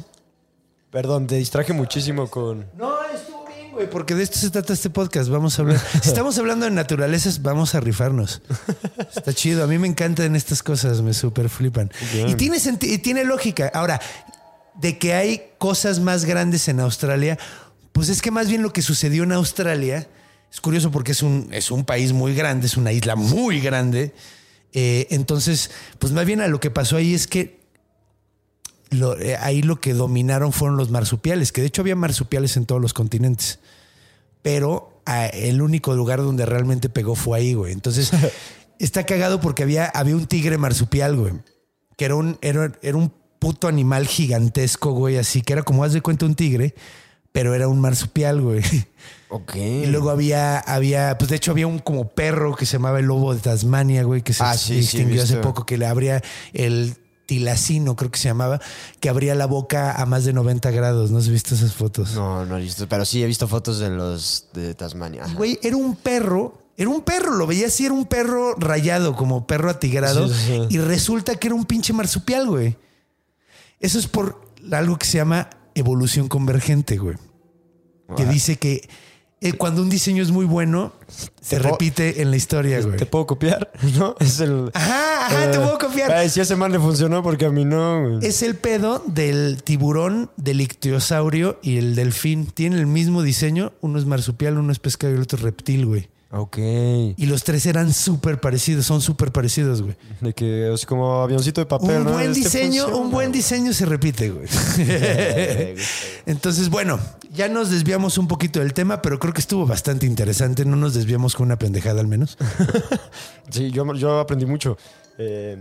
Speaker 4: Perdón, te distraje muchísimo con.
Speaker 2: no, estuvo güey, porque de esto se trata este podcast. Vamos a hablar. Si estamos hablando de naturalezas, vamos a rifarnos. Está chido. A mí me encantan estas cosas, me super flipan.
Speaker 4: Bien.
Speaker 2: Y tiene, y tiene lógica. Ahora, de que hay cosas más grandes en Australia, pues es que más bien lo que sucedió en Australia es curioso porque es un, es un país muy grande, es una isla muy grande. Eh, entonces, pues más bien a lo que pasó ahí es que lo- eh, ahí lo que dominaron fueron los marsupiales, que de hecho había marsupiales en todos los continentes. Pero ah, el único lugar donde realmente pegó fue ahí, güey. Entonces, está cagado porque había, había un tigre marsupial, güey. Que era un, era, era un puto animal gigantesco, güey, así que era como haz de cuenta un tigre, pero era un marsupial, güey.
Speaker 4: Ok.
Speaker 2: Y luego había, había, pues de hecho había un como perro que se llamaba el lobo de Tasmania, güey, que se
Speaker 4: Ah, sí, sí, he
Speaker 2: extinguió hace poco, que le abría el tilacino, creo que se llamaba, que abría la boca a más de 90 grados. ¿No has visto esas fotos?
Speaker 4: No, no he visto. Pero sí he visto fotos de los de Tasmania. Ajá.
Speaker 2: Güey, era un perro, era un perro, lo veía así, era un perro rayado, como perro atigrado,
Speaker 4: Sí, sí, sí.
Speaker 2: y resulta que era un pinche marsupial, güey. Eso es por algo que se llama evolución convergente, güey. Que dice que eh, cuando un diseño es muy bueno, se repite en la historia, güey.
Speaker 4: ¿Te puedo copiar? ¿No? Es el.
Speaker 2: Ajá, ajá, te puedo copiar.
Speaker 4: Ay, si a ese man le funcionó porque a mí no. güey.
Speaker 2: Es el pedo del tiburón, del ictiosaurio y el delfín. Tienen el mismo diseño. Uno es marsupial, uno es pescado y el otro es reptil, güey.
Speaker 4: Ok.
Speaker 2: Y los tres eran súper parecidos, son súper parecidos, güey.
Speaker 4: De que, sea, como avioncito de papel,
Speaker 2: Un
Speaker 4: ¿no?
Speaker 2: buen
Speaker 4: Este
Speaker 2: diseño,
Speaker 4: funciona.
Speaker 2: un buen diseño se repite, güey. Entonces, bueno, ya nos desviamos un poquito del tema, pero creo que estuvo bastante interesante. No nos desviamos con una pendejada al menos.
Speaker 4: Sí, yo, yo aprendí mucho. Eh,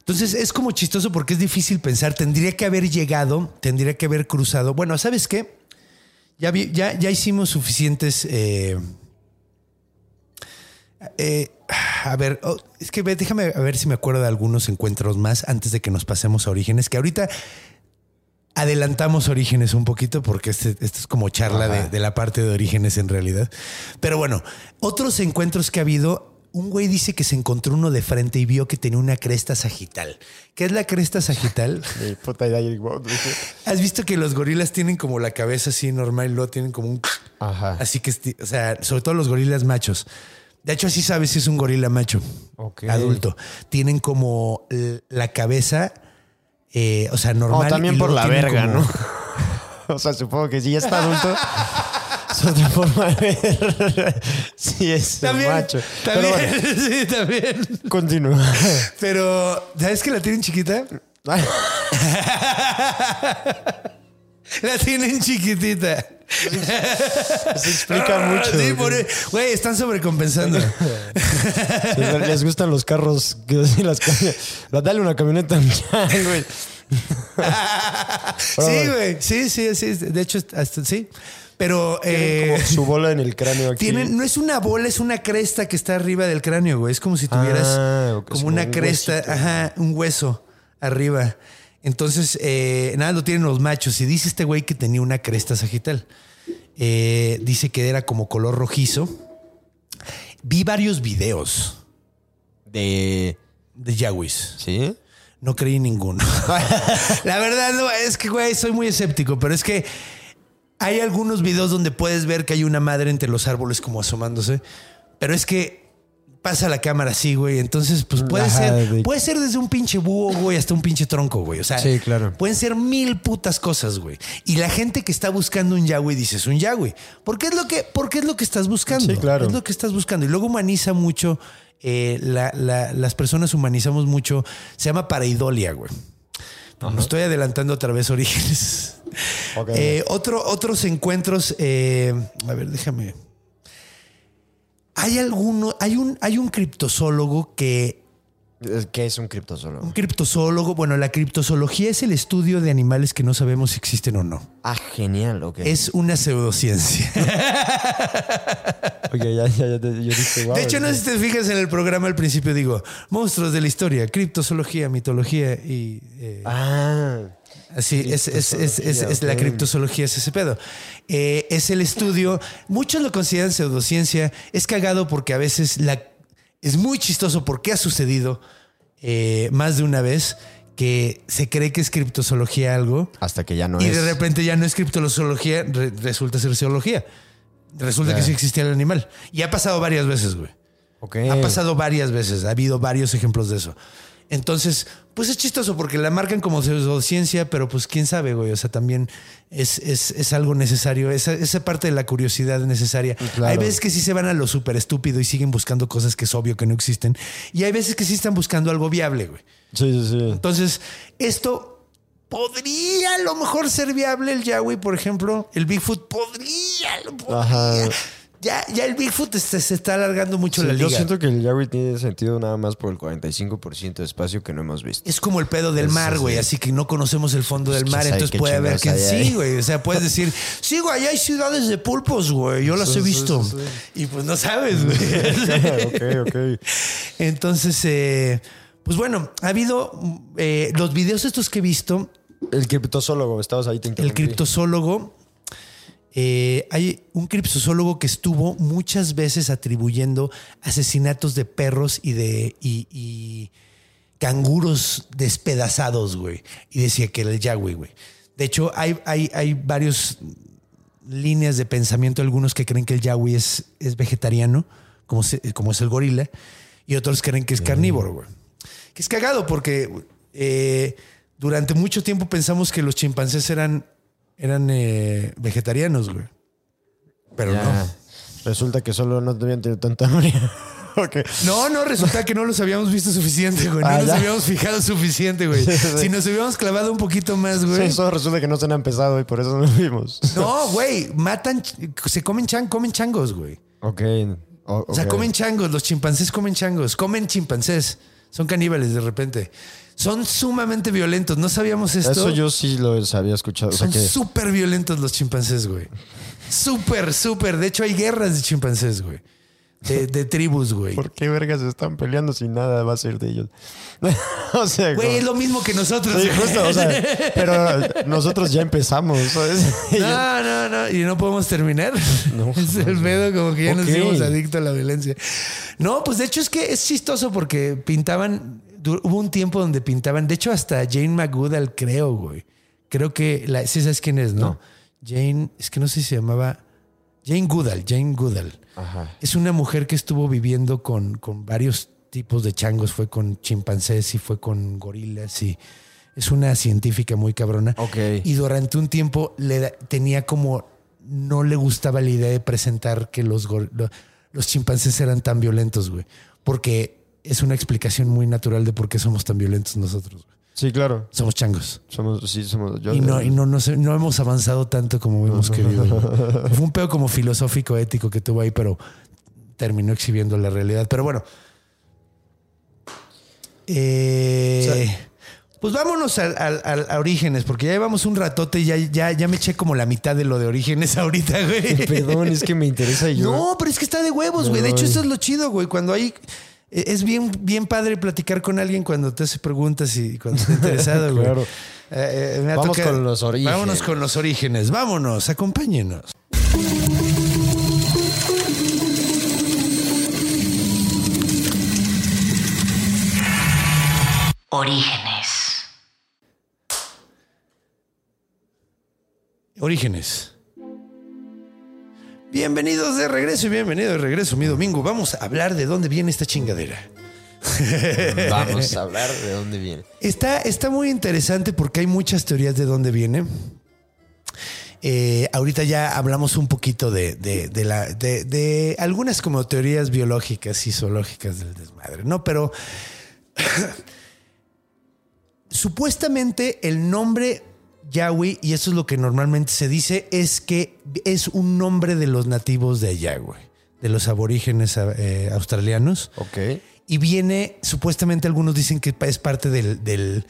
Speaker 2: Entonces es como chistoso porque es difícil pensar. Tendría que haber llegado, tendría que haber cruzado. Bueno, ¿sabes qué? Ya, vi- ya, ya hicimos suficientes. eh, Eh, a ver, oh, es que déjame a ver si me acuerdo de algunos encuentros más antes de que nos pasemos a Orígenes, que ahorita adelantamos Orígenes un poquito porque este, esto es como charla de, de la parte de Orígenes en realidad. Pero bueno, otros encuentros que ha habido, un güey dice que se encontró uno de frente y vio que tenía una cresta sagital. ¿Qué es la cresta sagital? ¿Has visto que los gorilas tienen como la cabeza así normal y luego tienen como un...
Speaker 4: Ajá.
Speaker 2: Así que, o sea, sobre todo los gorilas machos. De hecho, así sabes si es un gorila macho, adulto. Tienen como la cabeza, eh, o sea, normal.
Speaker 4: No, también por la verga,
Speaker 2: como-
Speaker 4: ¿no? o sea, supongo que si ya está adulto, es otra forma de ver si es
Speaker 2: También,
Speaker 4: macho.
Speaker 2: también,
Speaker 4: bueno,
Speaker 2: sí, también.
Speaker 4: continúa.
Speaker 2: Pero, ¿sabes que la tienen chiquita? La tienen chiquitita.
Speaker 4: Se explica mucho.
Speaker 2: Sí, por- güey, están sobrecompensando.
Speaker 4: Sí, Les gustan los carros que así las camionetas. Dale una camioneta güey.
Speaker 2: sí, güey. Sí, sí, sí. De hecho, hasta sí. Pero eh,
Speaker 4: como su bola en el cráneo aquí.
Speaker 2: tienen, no es una bola, es una cresta que está arriba del cráneo, güey. Es como si tuvieras
Speaker 4: Ah,
Speaker 2: como
Speaker 4: como
Speaker 2: una
Speaker 4: un
Speaker 2: cresta,
Speaker 4: huesito.
Speaker 2: ajá, un hueso arriba. Entonces, eh, nada, lo tienen los machos. Y dice este güey que tenía una cresta sagital. Eh, dice que era como color rojizo. Vi varios videos
Speaker 4: De.
Speaker 2: de Yawis.
Speaker 4: ¿Sí?
Speaker 2: No creí ninguno. La verdad, no, es que, güey, soy muy escéptico, pero es que hay algunos videos donde puedes ver que hay una madre entre los árboles como asomándose, pero es que pasa la cámara así, güey, entonces pues puede
Speaker 4: Ajá,
Speaker 2: ser,
Speaker 4: de-
Speaker 2: puede ser desde un pinche búho, güey, hasta un pinche tronco, güey, o sea,
Speaker 4: Sí, claro.
Speaker 2: pueden ser mil putas cosas, güey. Y la gente que está buscando un Yahweh dice, es un Yahweh. ¿Por qué es lo que, por qué es lo que estás buscando?
Speaker 4: Sí, claro.
Speaker 2: Es lo que estás buscando. Y luego humaniza mucho, eh, la- la- las personas humanizamos mucho, se llama pareidolia, güey. Me estoy adelantando otra vez orígenes. Eh, otro, otros encuentros, eh, a ver, déjame. Hay alguno, hay un, hay un criptozoólogo que
Speaker 4: ¿Qué es un criptozoólogo?
Speaker 2: un criptozoólogo, bueno, la criptozoología es el estudio de animales que no sabemos si existen o no.
Speaker 4: Ah, genial, ok.
Speaker 2: Es una pseudociencia.
Speaker 4: Ya, ya, ya. Yo dije, wow.
Speaker 2: De hecho, no sé si te fijas en el programa al principio, digo, monstruos de la historia, criptozoología, mitología y... eh,
Speaker 4: Ah.
Speaker 2: Así, es, es, es, es, es la criptozoología, es ese pedo. Eh, es el estudio, muchos lo consideran pseudociencia, es cagado porque a veces la, es muy chistoso porque ha sucedido eh, más de una vez que se cree que es criptozoología algo
Speaker 4: Hasta que ya no
Speaker 2: y
Speaker 4: es.
Speaker 2: de repente ya no es criptozoología, re- resulta ser zoología. Resulta que sí existía el animal. Y ha pasado varias veces, güey. Ha pasado varias veces, ha habido varios ejemplos de eso. Entonces, pues es chistoso porque la marcan como pseudociencia, pero pues quién sabe, güey. O sea, también es, es, es algo necesario. Esa, esa parte de la curiosidad es necesaria.
Speaker 4: Claro.
Speaker 2: Hay veces que sí se van a lo súper estúpido y siguen buscando cosas que es obvio que no existen. Y hay veces que sí están buscando algo viable, güey.
Speaker 4: Sí, sí, sí.
Speaker 2: Entonces, esto podría a lo mejor ser viable el Yahweh, por ejemplo. El Bigfoot podría, lo podría.
Speaker 4: Ajá.
Speaker 2: Ya, ya el Bigfoot este- se está alargando mucho
Speaker 4: Sí,
Speaker 2: la liga.
Speaker 4: yo siento que el Yahweh tiene sentido nada más por el 45% de espacio que no hemos visto.
Speaker 2: Es como el pedo del
Speaker 4: Es
Speaker 2: mar, güey.
Speaker 4: así.
Speaker 2: Que no conocemos el fondo del
Speaker 4: quién
Speaker 2: mar.
Speaker 4: sabe
Speaker 2: Entonces puede haber que sí,
Speaker 4: ahí.
Speaker 2: güey. O sea, puedes decir, sí, güey, hay ciudades de pulpos, güey. Yo las
Speaker 4: Sí,
Speaker 2: he visto.
Speaker 4: sí,
Speaker 2: Y pues no sabes, güey.
Speaker 4: ok, ok.
Speaker 2: Entonces, eh, pues bueno, ha habido eh, los videos estos que he visto.
Speaker 4: El criptozoólogo, estabas ahí, te
Speaker 2: El criptozoólogo. eh, hay un criptozoólogo que estuvo muchas veces atribuyendo asesinatos de perros y de y, y canguros despedazados, güey. Y decía que era el Yahweh, güey. De hecho, hay, hay, hay varios líneas de pensamiento, algunos que creen que el Yahweh es, es vegetariano, como, se- como es el gorila, y otros creen que es carnívoro, güey. Que es cagado porque eh, durante mucho tiempo pensamos que los chimpancés eran, eran eh, vegetarianos, güey. Pero
Speaker 4: Ya.
Speaker 2: no.
Speaker 4: Resulta que solo no debían tener tanta hambre. ok.
Speaker 2: No, no, resulta que no los habíamos visto suficiente, güey. No
Speaker 4: Ah,
Speaker 2: nos
Speaker 4: ya.
Speaker 2: habíamos fijado suficiente, güey. Si nos hubiéramos clavado un poquito más,
Speaker 4: Sí,
Speaker 2: güey.
Speaker 4: eso resulta que no se han empezado y por eso no lo vimos.
Speaker 2: No, güey, matan, se comen chan, comen changos, güey.
Speaker 4: ok. O,
Speaker 2: sea, comen changos, los chimpancés comen changos, comen chimpancés. Son caníbales de repente. Son sumamente violentos. ¿No sabíamos esto?
Speaker 4: Eso yo sí lo había escuchado. O sea
Speaker 2: Son
Speaker 4: que.
Speaker 2: súper violentos los chimpancés, güey. Súper, súper. De hecho, hay guerras de chimpancés, güey. de, de tribus, güey.
Speaker 4: ¿Por qué vergas están peleando si nada va a ser de ellos? o sea,
Speaker 2: Güey,
Speaker 4: como-
Speaker 2: es lo mismo que nosotros.
Speaker 4: Sí, justo, o sea, pero nosotros ya empezamos, ¿sabes?
Speaker 2: No, no, no. Y no podemos terminar. es el pedo, como que ya nos hicimos adictos a la violencia. No, pues de hecho es que es chistoso porque pintaban. Hubo un tiempo donde pintaban. De hecho, hasta Jane McGoodall, creo, güey. Creo que. La, sí, sabes quién es, ¿no? Jane. Es que no sé si se llamaba. Jane Goodall. Jane Goodall.
Speaker 4: Ajá.
Speaker 2: Es una mujer que estuvo viviendo con, con varios tipos de changos. Fue con chimpancés y fue con gorilas y es una científica muy cabrona.
Speaker 4: Ok.
Speaker 2: Y durante un tiempo le da- tenía como no le gustaba la idea de presentar que los, gor- lo- los chimpancés eran tan violentos, güey. Porque es una explicación muy natural de por qué somos tan violentos nosotros.
Speaker 4: Sí, claro.
Speaker 2: Somos changos.
Speaker 4: Somos, sí, somos. Yo,
Speaker 2: Y no, y no, no, sé- no hemos avanzado tanto como hemos querido. Fue un pedo como filosófico, ético que tuvo ahí, pero terminó exhibiendo la realidad. Pero bueno. Eh, pues vámonos al- al- al- a Orígenes, porque ya llevamos un ratote y ya, ya, ya me eché como la mitad de lo de Orígenes ahorita, güey.
Speaker 4: Perdón, es que me interesa yo.
Speaker 2: No, pero es que está de huevos, güey. De hecho, eso es lo chido, güey. Cuando hay. Eh, Es bien, bien padre platicar con alguien cuando te hace preguntas y cuando está interesado, güey.
Speaker 4: Claro.
Speaker 2: Eh, eh, me
Speaker 4: Vamos con los orígenes.
Speaker 2: Vámonos con los orígenes. Vámonos, acompáñenos.
Speaker 3: Orígenes.
Speaker 2: Orígenes. Bienvenidos de regreso y bienvenido de regreso, mi domingo. Vamos a hablar de dónde viene esta chingadera.
Speaker 4: Vamos a hablar de dónde viene.
Speaker 2: Está, está muy interesante porque hay muchas teorías de dónde viene. Eh, ahorita ya hablamos un poquito de, de- de la, de, de algunas como teorías biológicas y zoológicas del desmadre, ¿no? Pero supuestamente el nombre Yahweh, y eso es lo que normalmente se dice, es que es un nombre de los nativos de Yahweh, de los aborígenes eh, australianos.
Speaker 4: Ok.
Speaker 2: Y viene, supuestamente algunos dicen que es parte del, del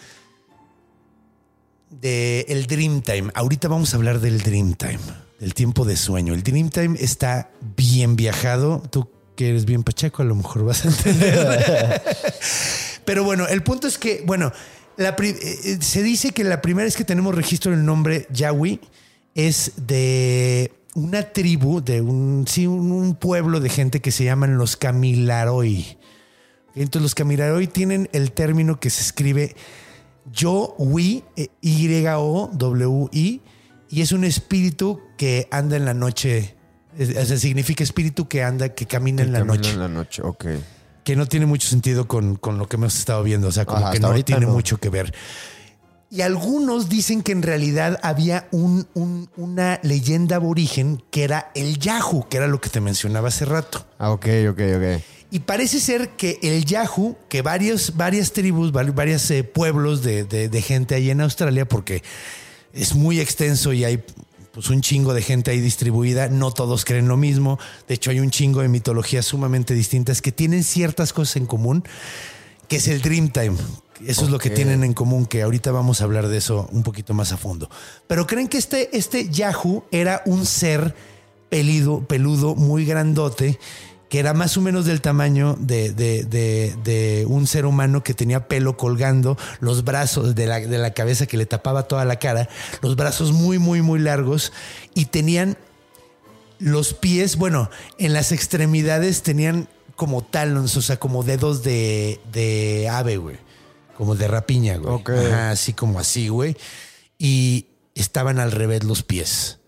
Speaker 2: de el Dreamtime. Ahorita vamos a hablar del Dreamtime, del tiempo de sueño. El Dreamtime está bien viajado. Tú que eres bien pacheco, a lo mejor vas a entender. Pero bueno, el punto es que, bueno, la pri- eh, se dice que la primera vez que tenemos registro del nombre Yahweh es de una tribu, de un, sí, un, un pueblo de gente que se llaman los Kamilaroi. Entonces los Kamilaroi tienen el término que se escribe yo, wi, eh, Y-O-W-I, y es un espíritu que anda en la noche. O sea, significa espíritu que anda, que camina en la
Speaker 4: Camino
Speaker 2: noche.
Speaker 4: En la noche, ok.
Speaker 2: Que no tiene mucho sentido con, con lo que hemos estado viendo. O sea, como
Speaker 4: Ajá,
Speaker 2: que no tiene
Speaker 4: no.
Speaker 2: mucho que ver. Y algunos dicen que en realidad había un- un- una leyenda aborigen que era el Yahoo, que era lo que te mencionaba hace rato.
Speaker 4: Ah, ok, ok, ok.
Speaker 2: Y parece ser que el Yahoo, que varios, varias tribus, vari- varios eh, pueblos de, de- de gente ahí en Australia, porque es muy extenso y hay pues un chingo de gente ahí distribuida, no todos creen lo mismo. De hecho, hay un chingo de mitologías sumamente distintas que tienen ciertas cosas en común, que es el Dreamtime. Eso es lo que tienen en común, que ahorita vamos a hablar de eso un poquito más a fondo. Pero creen que este, este Yahoo era un ser pelido, peludo, muy grandote, que era más o menos del tamaño de, de- de- de un ser humano que tenía pelo colgando, los brazos de la, de la cabeza que le tapaba toda la cara, los brazos muy, muy, muy largos y tenían los pies, bueno, en las extremidades tenían como talons, o sea, como dedos de, de ave, güey. Como de rapiña, güey.
Speaker 4: Ok.
Speaker 2: Ajá, así como así, güey. Y estaban al revés los pies.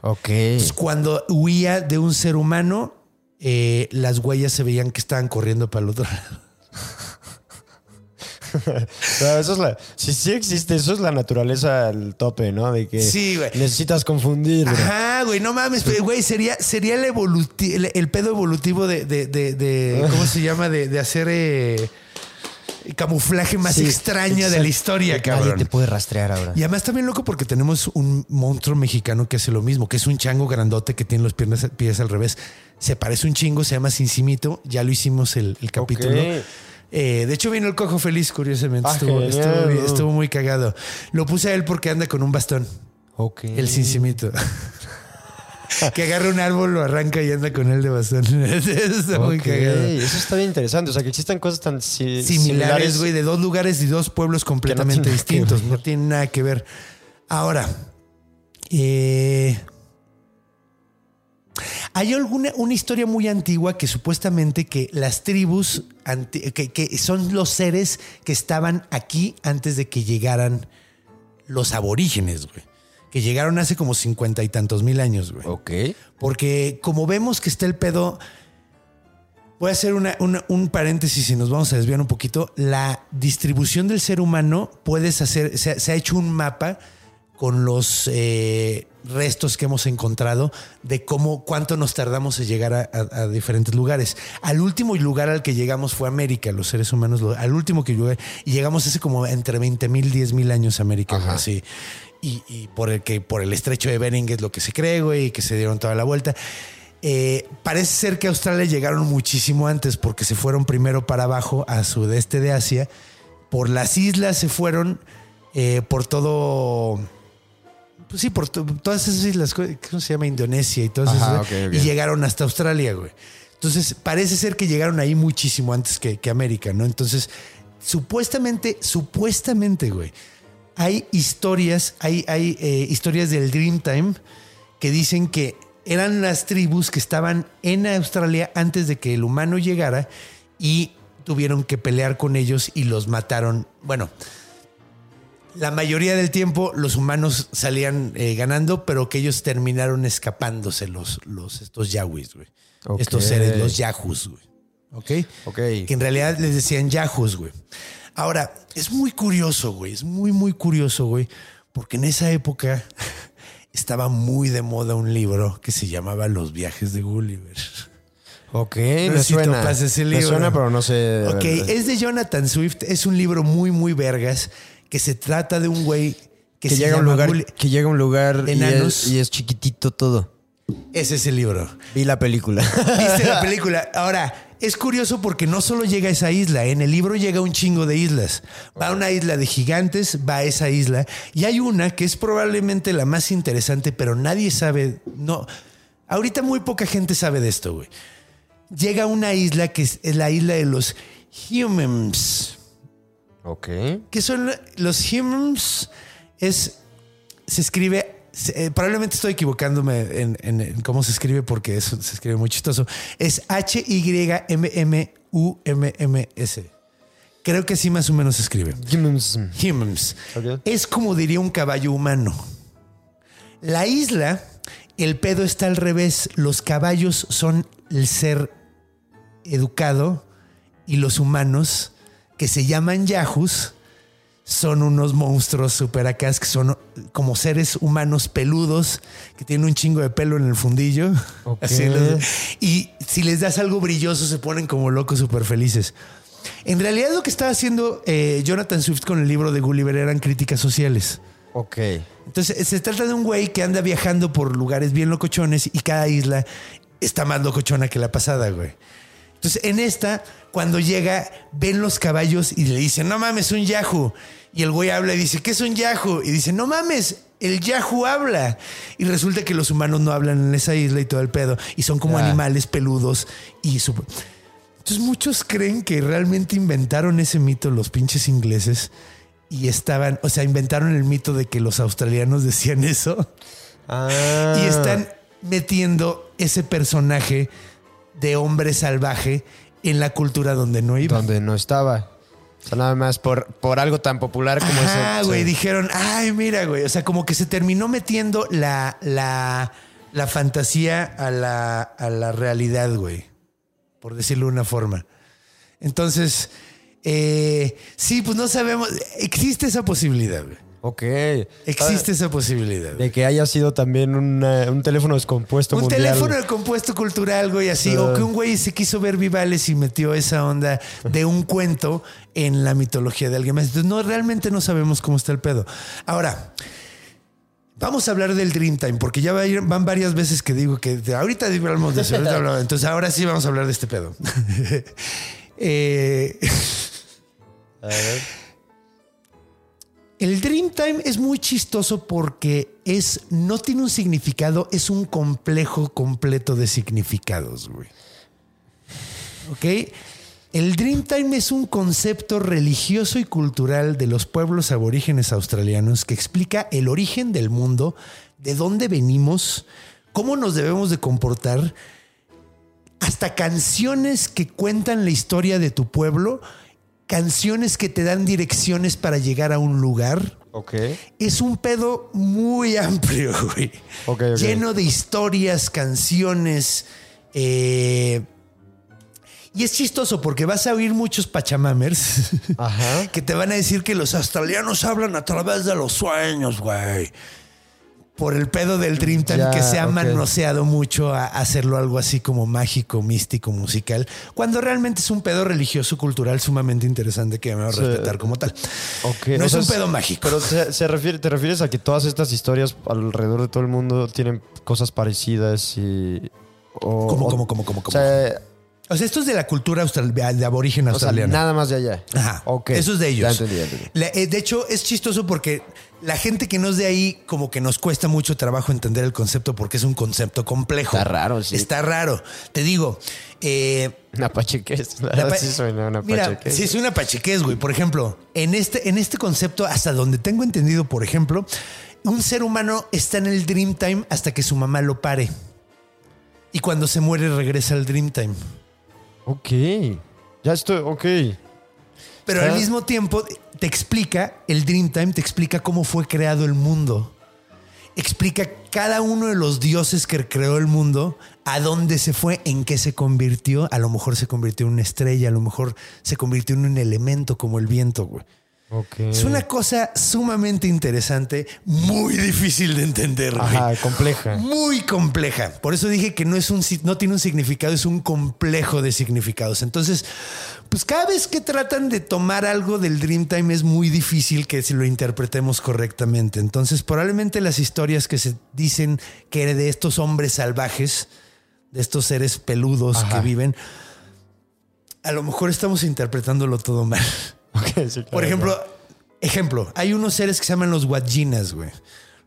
Speaker 4: Ok.
Speaker 2: Entonces, cuando huía de un ser humano, eh, las huellas se veían que estaban corriendo para el otro lado.
Speaker 4: Pero eso es la. Si sí existe, eso es la naturaleza al tope, ¿no? De que
Speaker 2: Sí,
Speaker 4: necesitas confundir.
Speaker 2: Ajá, güey, no mames, pero, güey, sería, sería el, evoluti- el, el pedo evolutivo de, de, de- de- ¿cómo se llama? De, de hacer eh, camuflaje más
Speaker 4: Sí,
Speaker 2: extraña de la historia,
Speaker 4: Que
Speaker 2: cabrón.
Speaker 4: Nadie te puede rastrear ahora.
Speaker 2: Y además también loco porque tenemos un monstruo mexicano que hace lo mismo, que es un chango grandote que tiene los piernas, pies al revés. Se parece un chingo, se llama Cincimito. Ya lo hicimos el, el capítulo. Eh, de hecho, vino el cojo feliz, curiosamente.
Speaker 4: Ah,
Speaker 2: estuvo, estuvo muy cagado. Lo puse a él porque anda con un bastón.
Speaker 4: Ok.
Speaker 2: El Cincimito. que agarra un árbol, lo arranca y anda con él de bastón. Eso está muy cagado.
Speaker 4: Eso está bien interesante. O sea, que existan cosas tan si-
Speaker 2: Similares, güey, de dos lugares y dos pueblos completamente distintos. No tienen nada que ver. Ahora, eh, hay alguna una historia muy antigua que supuestamente que las tribus anti- que, que son los seres que estaban aquí antes de que llegaran los aborígenes, güey. Que llegaron hace como cincuenta y tantos mil años, güey.
Speaker 4: Ok.
Speaker 2: Porque como vemos que está el pedo, voy a hacer una- una- un paréntesis y nos vamos a desviar un poquito. La distribución del ser humano, puedes hacer, se, ha- se ha hecho un mapa con los eh, restos que hemos encontrado de cómo, cuánto nos tardamos en llegar a, a- a diferentes lugares. Al último lugar al que llegamos fue América, los seres humanos, al último que llegó, y llegamos hace como entre 20 mil, 10 mil años a América, güey, así. Y, y por el que por el estrecho de Bering es lo que se cree, güey, y que se dieron toda la vuelta. Eh, parece ser que a Australia llegaron muchísimo antes porque se fueron primero para abajo a sudeste de Asia. Por las islas se fueron, eh, por todo. Pues sí, por to- todas esas islas, ¿cómo se llama? Indonesia y todas esas.
Speaker 4: ok, ok.
Speaker 2: Y llegaron hasta Australia, güey. Entonces, parece ser que llegaron ahí muchísimo antes que, que América, ¿no? Entonces, supuestamente, supuestamente, güey, hay historias, hay, hay eh, historias del Dreamtime que dicen que eran las tribus que estaban en Australia antes de que el humano llegara y tuvieron que pelear con ellos y los mataron. Bueno, la mayoría del tiempo los humanos salían eh, ganando, pero que ellos terminaron escapándose los, los estos yahuis, güey. Estos seres, los yahus, güey. ¿Ok?
Speaker 4: Ok.
Speaker 2: Que en realidad les decían yahus, güey. Ahora, es muy curioso, güey. Es muy, muy curioso, güey. Porque en esa época estaba muy de moda un libro que se llamaba Los viajes de Gulliver.
Speaker 4: Ok,
Speaker 2: No
Speaker 4: me suena.
Speaker 2: ese
Speaker 4: Me
Speaker 2: libro.
Speaker 4: suena, pero no sé.
Speaker 2: Ok, es de Jonathan Swift. Es un libro muy, muy vergas que se trata de un güey que,
Speaker 4: que,
Speaker 2: se
Speaker 4: llega a un lugar,
Speaker 2: Gulli-
Speaker 4: que llega a un lugar y
Speaker 2: Enanos.
Speaker 4: es, y es chiquitito todo.
Speaker 2: Ese es el libro.
Speaker 4: Vi la película.
Speaker 2: ¿Viste la película? Ahora, es curioso porque no solo llega a esa isla, en el libro llega un chingo de islas. Va a una isla de gigantes, va a esa isla, y hay una que es probablemente la más interesante, pero nadie sabe, no, ahorita muy poca gente sabe de esto, güey. Llega a una isla que es, la isla de los humans.
Speaker 4: ok.
Speaker 2: ¿Qué son los humans? Es, se escribe, eh, probablemente estoy equivocándome en, en- en cómo se escribe porque eso se escribe muy chistoso. Es H-Y-M-M-U-M-M-S. Creo que así más o menos se escribe. Humans. Es como diría un caballo humano. La isla, el pedo está al revés. Los caballos son el ser educado y los humanos, que se llaman yahus, son unos monstruos super acá, que son como seres humanos peludos, que tienen un chingo de pelo en el fundillo.
Speaker 4: Ok.
Speaker 2: Así los- y si les das algo brilloso, se ponen como locos súper felices. En realidad, lo que estaba haciendo eh, Jonathan Swift con el libro de Gulliver eran críticas sociales.
Speaker 4: Ok.
Speaker 2: Entonces, se trata de un güey que anda viajando por lugares bien locochones y cada isla está más locochona que la pasada, güey. Entonces, en esta, cuando llega, ven los caballos y le dicen, no mames, un Yahoo. Y el güey habla y dice, ¿qué es un Yahoo? Y dice, no mames, el Yahoo habla. Y resulta que los humanos no hablan en esa isla y todo el pedo. Y son como animales peludos y super... Entonces muchos creen que realmente inventaron ese mito los pinches ingleses y estaban, o sea, inventaron el mito de que los australianos decían eso
Speaker 4: Ah.
Speaker 2: y están metiendo ese personaje de hombre salvaje en la cultura donde no iba.
Speaker 4: Donde no estaba. O sea, nada más por, por algo tan popular como
Speaker 2: Ah,
Speaker 4: eso.
Speaker 2: güey,
Speaker 4: Sí.
Speaker 2: dijeron, ay, mira, güey. O sea, como que se terminó metiendo la, la, la fantasía a la, a la realidad, güey. Por decirlo de una forma. Entonces, eh, sí, pues no sabemos. Existe esa posibilidad, güey.
Speaker 4: Ok.
Speaker 2: Existe esa posibilidad.
Speaker 4: De que haya sido también una- un teléfono descompuesto
Speaker 2: Un
Speaker 4: mundial.
Speaker 2: teléfono de compuesto cultural, güey, así.
Speaker 4: Ah.
Speaker 2: O que un güey se quiso ver vivales y metió esa onda de un cuento en la mitología de alguien más. Entonces, no, realmente no sabemos cómo está el pedo. Ahora, vamos a hablar del Dreamtime, porque ya va a ir- van varias veces que digo que de- ahorita hablamos de eso. ahorita hablamos- entonces, ahora sí vamos a hablar de este pedo. Eh,
Speaker 4: A ver.
Speaker 2: El Dreamtime es muy chistoso porque es, no tiene un significado, es un complejo completo de significados, güey. ¿Ok? El Dreamtime es un concepto religioso y cultural de los pueblos aborígenes australianos que explica el origen del mundo, de dónde venimos, cómo nos debemos de comportar, hasta canciones que cuentan la historia de tu pueblo, canciones que te dan direcciones para llegar a un lugar.
Speaker 4: Ok.
Speaker 2: Es un pedo muy amplio, güey.
Speaker 4: Ok, ok.
Speaker 2: Lleno de historias, canciones. eh, y es chistoso porque vas a oír muchos pachamamers
Speaker 4: Ajá.
Speaker 2: que te van a decir que los australianos hablan a través de los sueños, güey. Por el pedo del Dreamtime que se ha manoseado mucho a hacerlo algo así como mágico, místico, musical, cuando realmente es un pedo religioso, cultural sumamente interesante que me va a
Speaker 4: Sí.
Speaker 2: respetar como tal. No
Speaker 4: o
Speaker 2: es
Speaker 4: sea,
Speaker 2: un pedo mágico.
Speaker 4: Pero se, se refiere, te refieres a que todas estas historias alrededor de todo el mundo tienen cosas parecidas y. o-
Speaker 2: ¿Cómo,
Speaker 4: o-
Speaker 2: cómo, cómo, cómo,
Speaker 4: O
Speaker 2: cómo?
Speaker 4: sea,
Speaker 2: O sea, esto es de la cultura austral- de aborigen
Speaker 4: o sea,
Speaker 2: australiana.
Speaker 4: nada más de allá.
Speaker 2: Ajá.
Speaker 4: Ok.
Speaker 2: Eso es de ellos.
Speaker 4: Ya entendí, ya entendí.
Speaker 2: Eh, de hecho, es chistoso porque la gente que no es de ahí, como que nos cuesta mucho trabajo entender el concepto porque es un concepto complejo.
Speaker 4: Está raro, sí.
Speaker 2: Está raro. Te digo, eh,
Speaker 4: verdad
Speaker 2: pa-
Speaker 4: sí suena una
Speaker 2: Mira, sí es una pachequez, güey. Por ejemplo, en este, en este concepto, hasta donde tengo entendido, por ejemplo, un ser humano está en el Dreamtime hasta que su mamá lo pare. Y cuando se muere regresa al Dreamtime.
Speaker 4: Ok. Ya estoy. Ok.
Speaker 2: Pero al mismo tiempo te explica, el Dreamtime te explica cómo fue creado el mundo. Explica cada uno de los dioses que creó el mundo, a dónde se fue, en qué se convirtió. A lo mejor se convirtió en una estrella, a lo mejor se convirtió en un elemento como el viento, güey. Es una cosa sumamente interesante, muy difícil de entender. güey.
Speaker 4: Ajá, compleja.
Speaker 2: Muy compleja. Por eso dije que no es un no tiene un significado, es un complejo de significados. Entonces, pues cada vez que tratan de tomar algo del Dreamtime es muy difícil que si lo interpretemos correctamente. Entonces, probablemente las historias que se dicen que de estos hombres salvajes, de estos seres peludos
Speaker 4: Ajá.
Speaker 2: que viven, a lo mejor estamos interpretándolo todo mal.
Speaker 4: Ok, sí, claro,
Speaker 2: Por ejemplo, ejemplo, hay unos seres que se llaman los Wajinas, güey.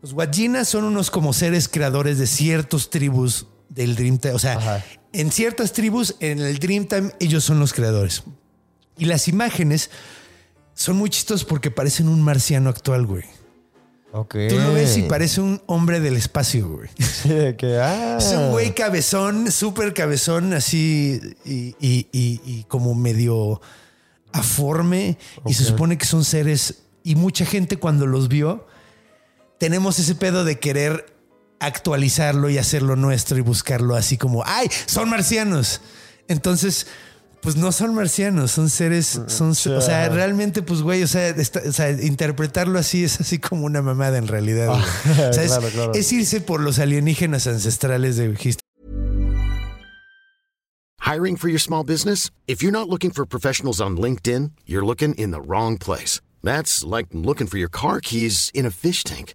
Speaker 2: Los Wajinas son unos como seres creadores de ciertos tribus del Dreamtime. O sea,
Speaker 4: Ajá.
Speaker 2: En ciertas tribus, en el Dreamtime, ellos son los creadores. Y las imágenes son muy chistosas porque parecen un marciano actual, güey.
Speaker 4: Ok.
Speaker 2: Tú lo ves y parece un hombre del espacio, güey.
Speaker 4: Sí, de que. Ah.
Speaker 2: Es un güey cabezón, súper cabezón, así y, y- y- y como medio aforme. Y se supone que son seres. Y mucha gente cuando los vio, tenemos ese pedo de querer actualizarlo y hacerlo nuestro y buscarlo así como, ¡ay! Son marcianos. Entonces. Pues no son marcianos, son seres, son,
Speaker 4: sí,
Speaker 2: o sea, realmente, pues, güey, o sea, está- o sea, interpretarlo así es así como una mamada en realidad. güey. O sea, es-
Speaker 4: Claro, claro.
Speaker 2: es irse por los alienígenas ancestrales de
Speaker 5: Hiring for your small business? If you're not looking for professionals on LinkedIn, you're looking in the wrong place. That's like looking for your car keys in a fish tank.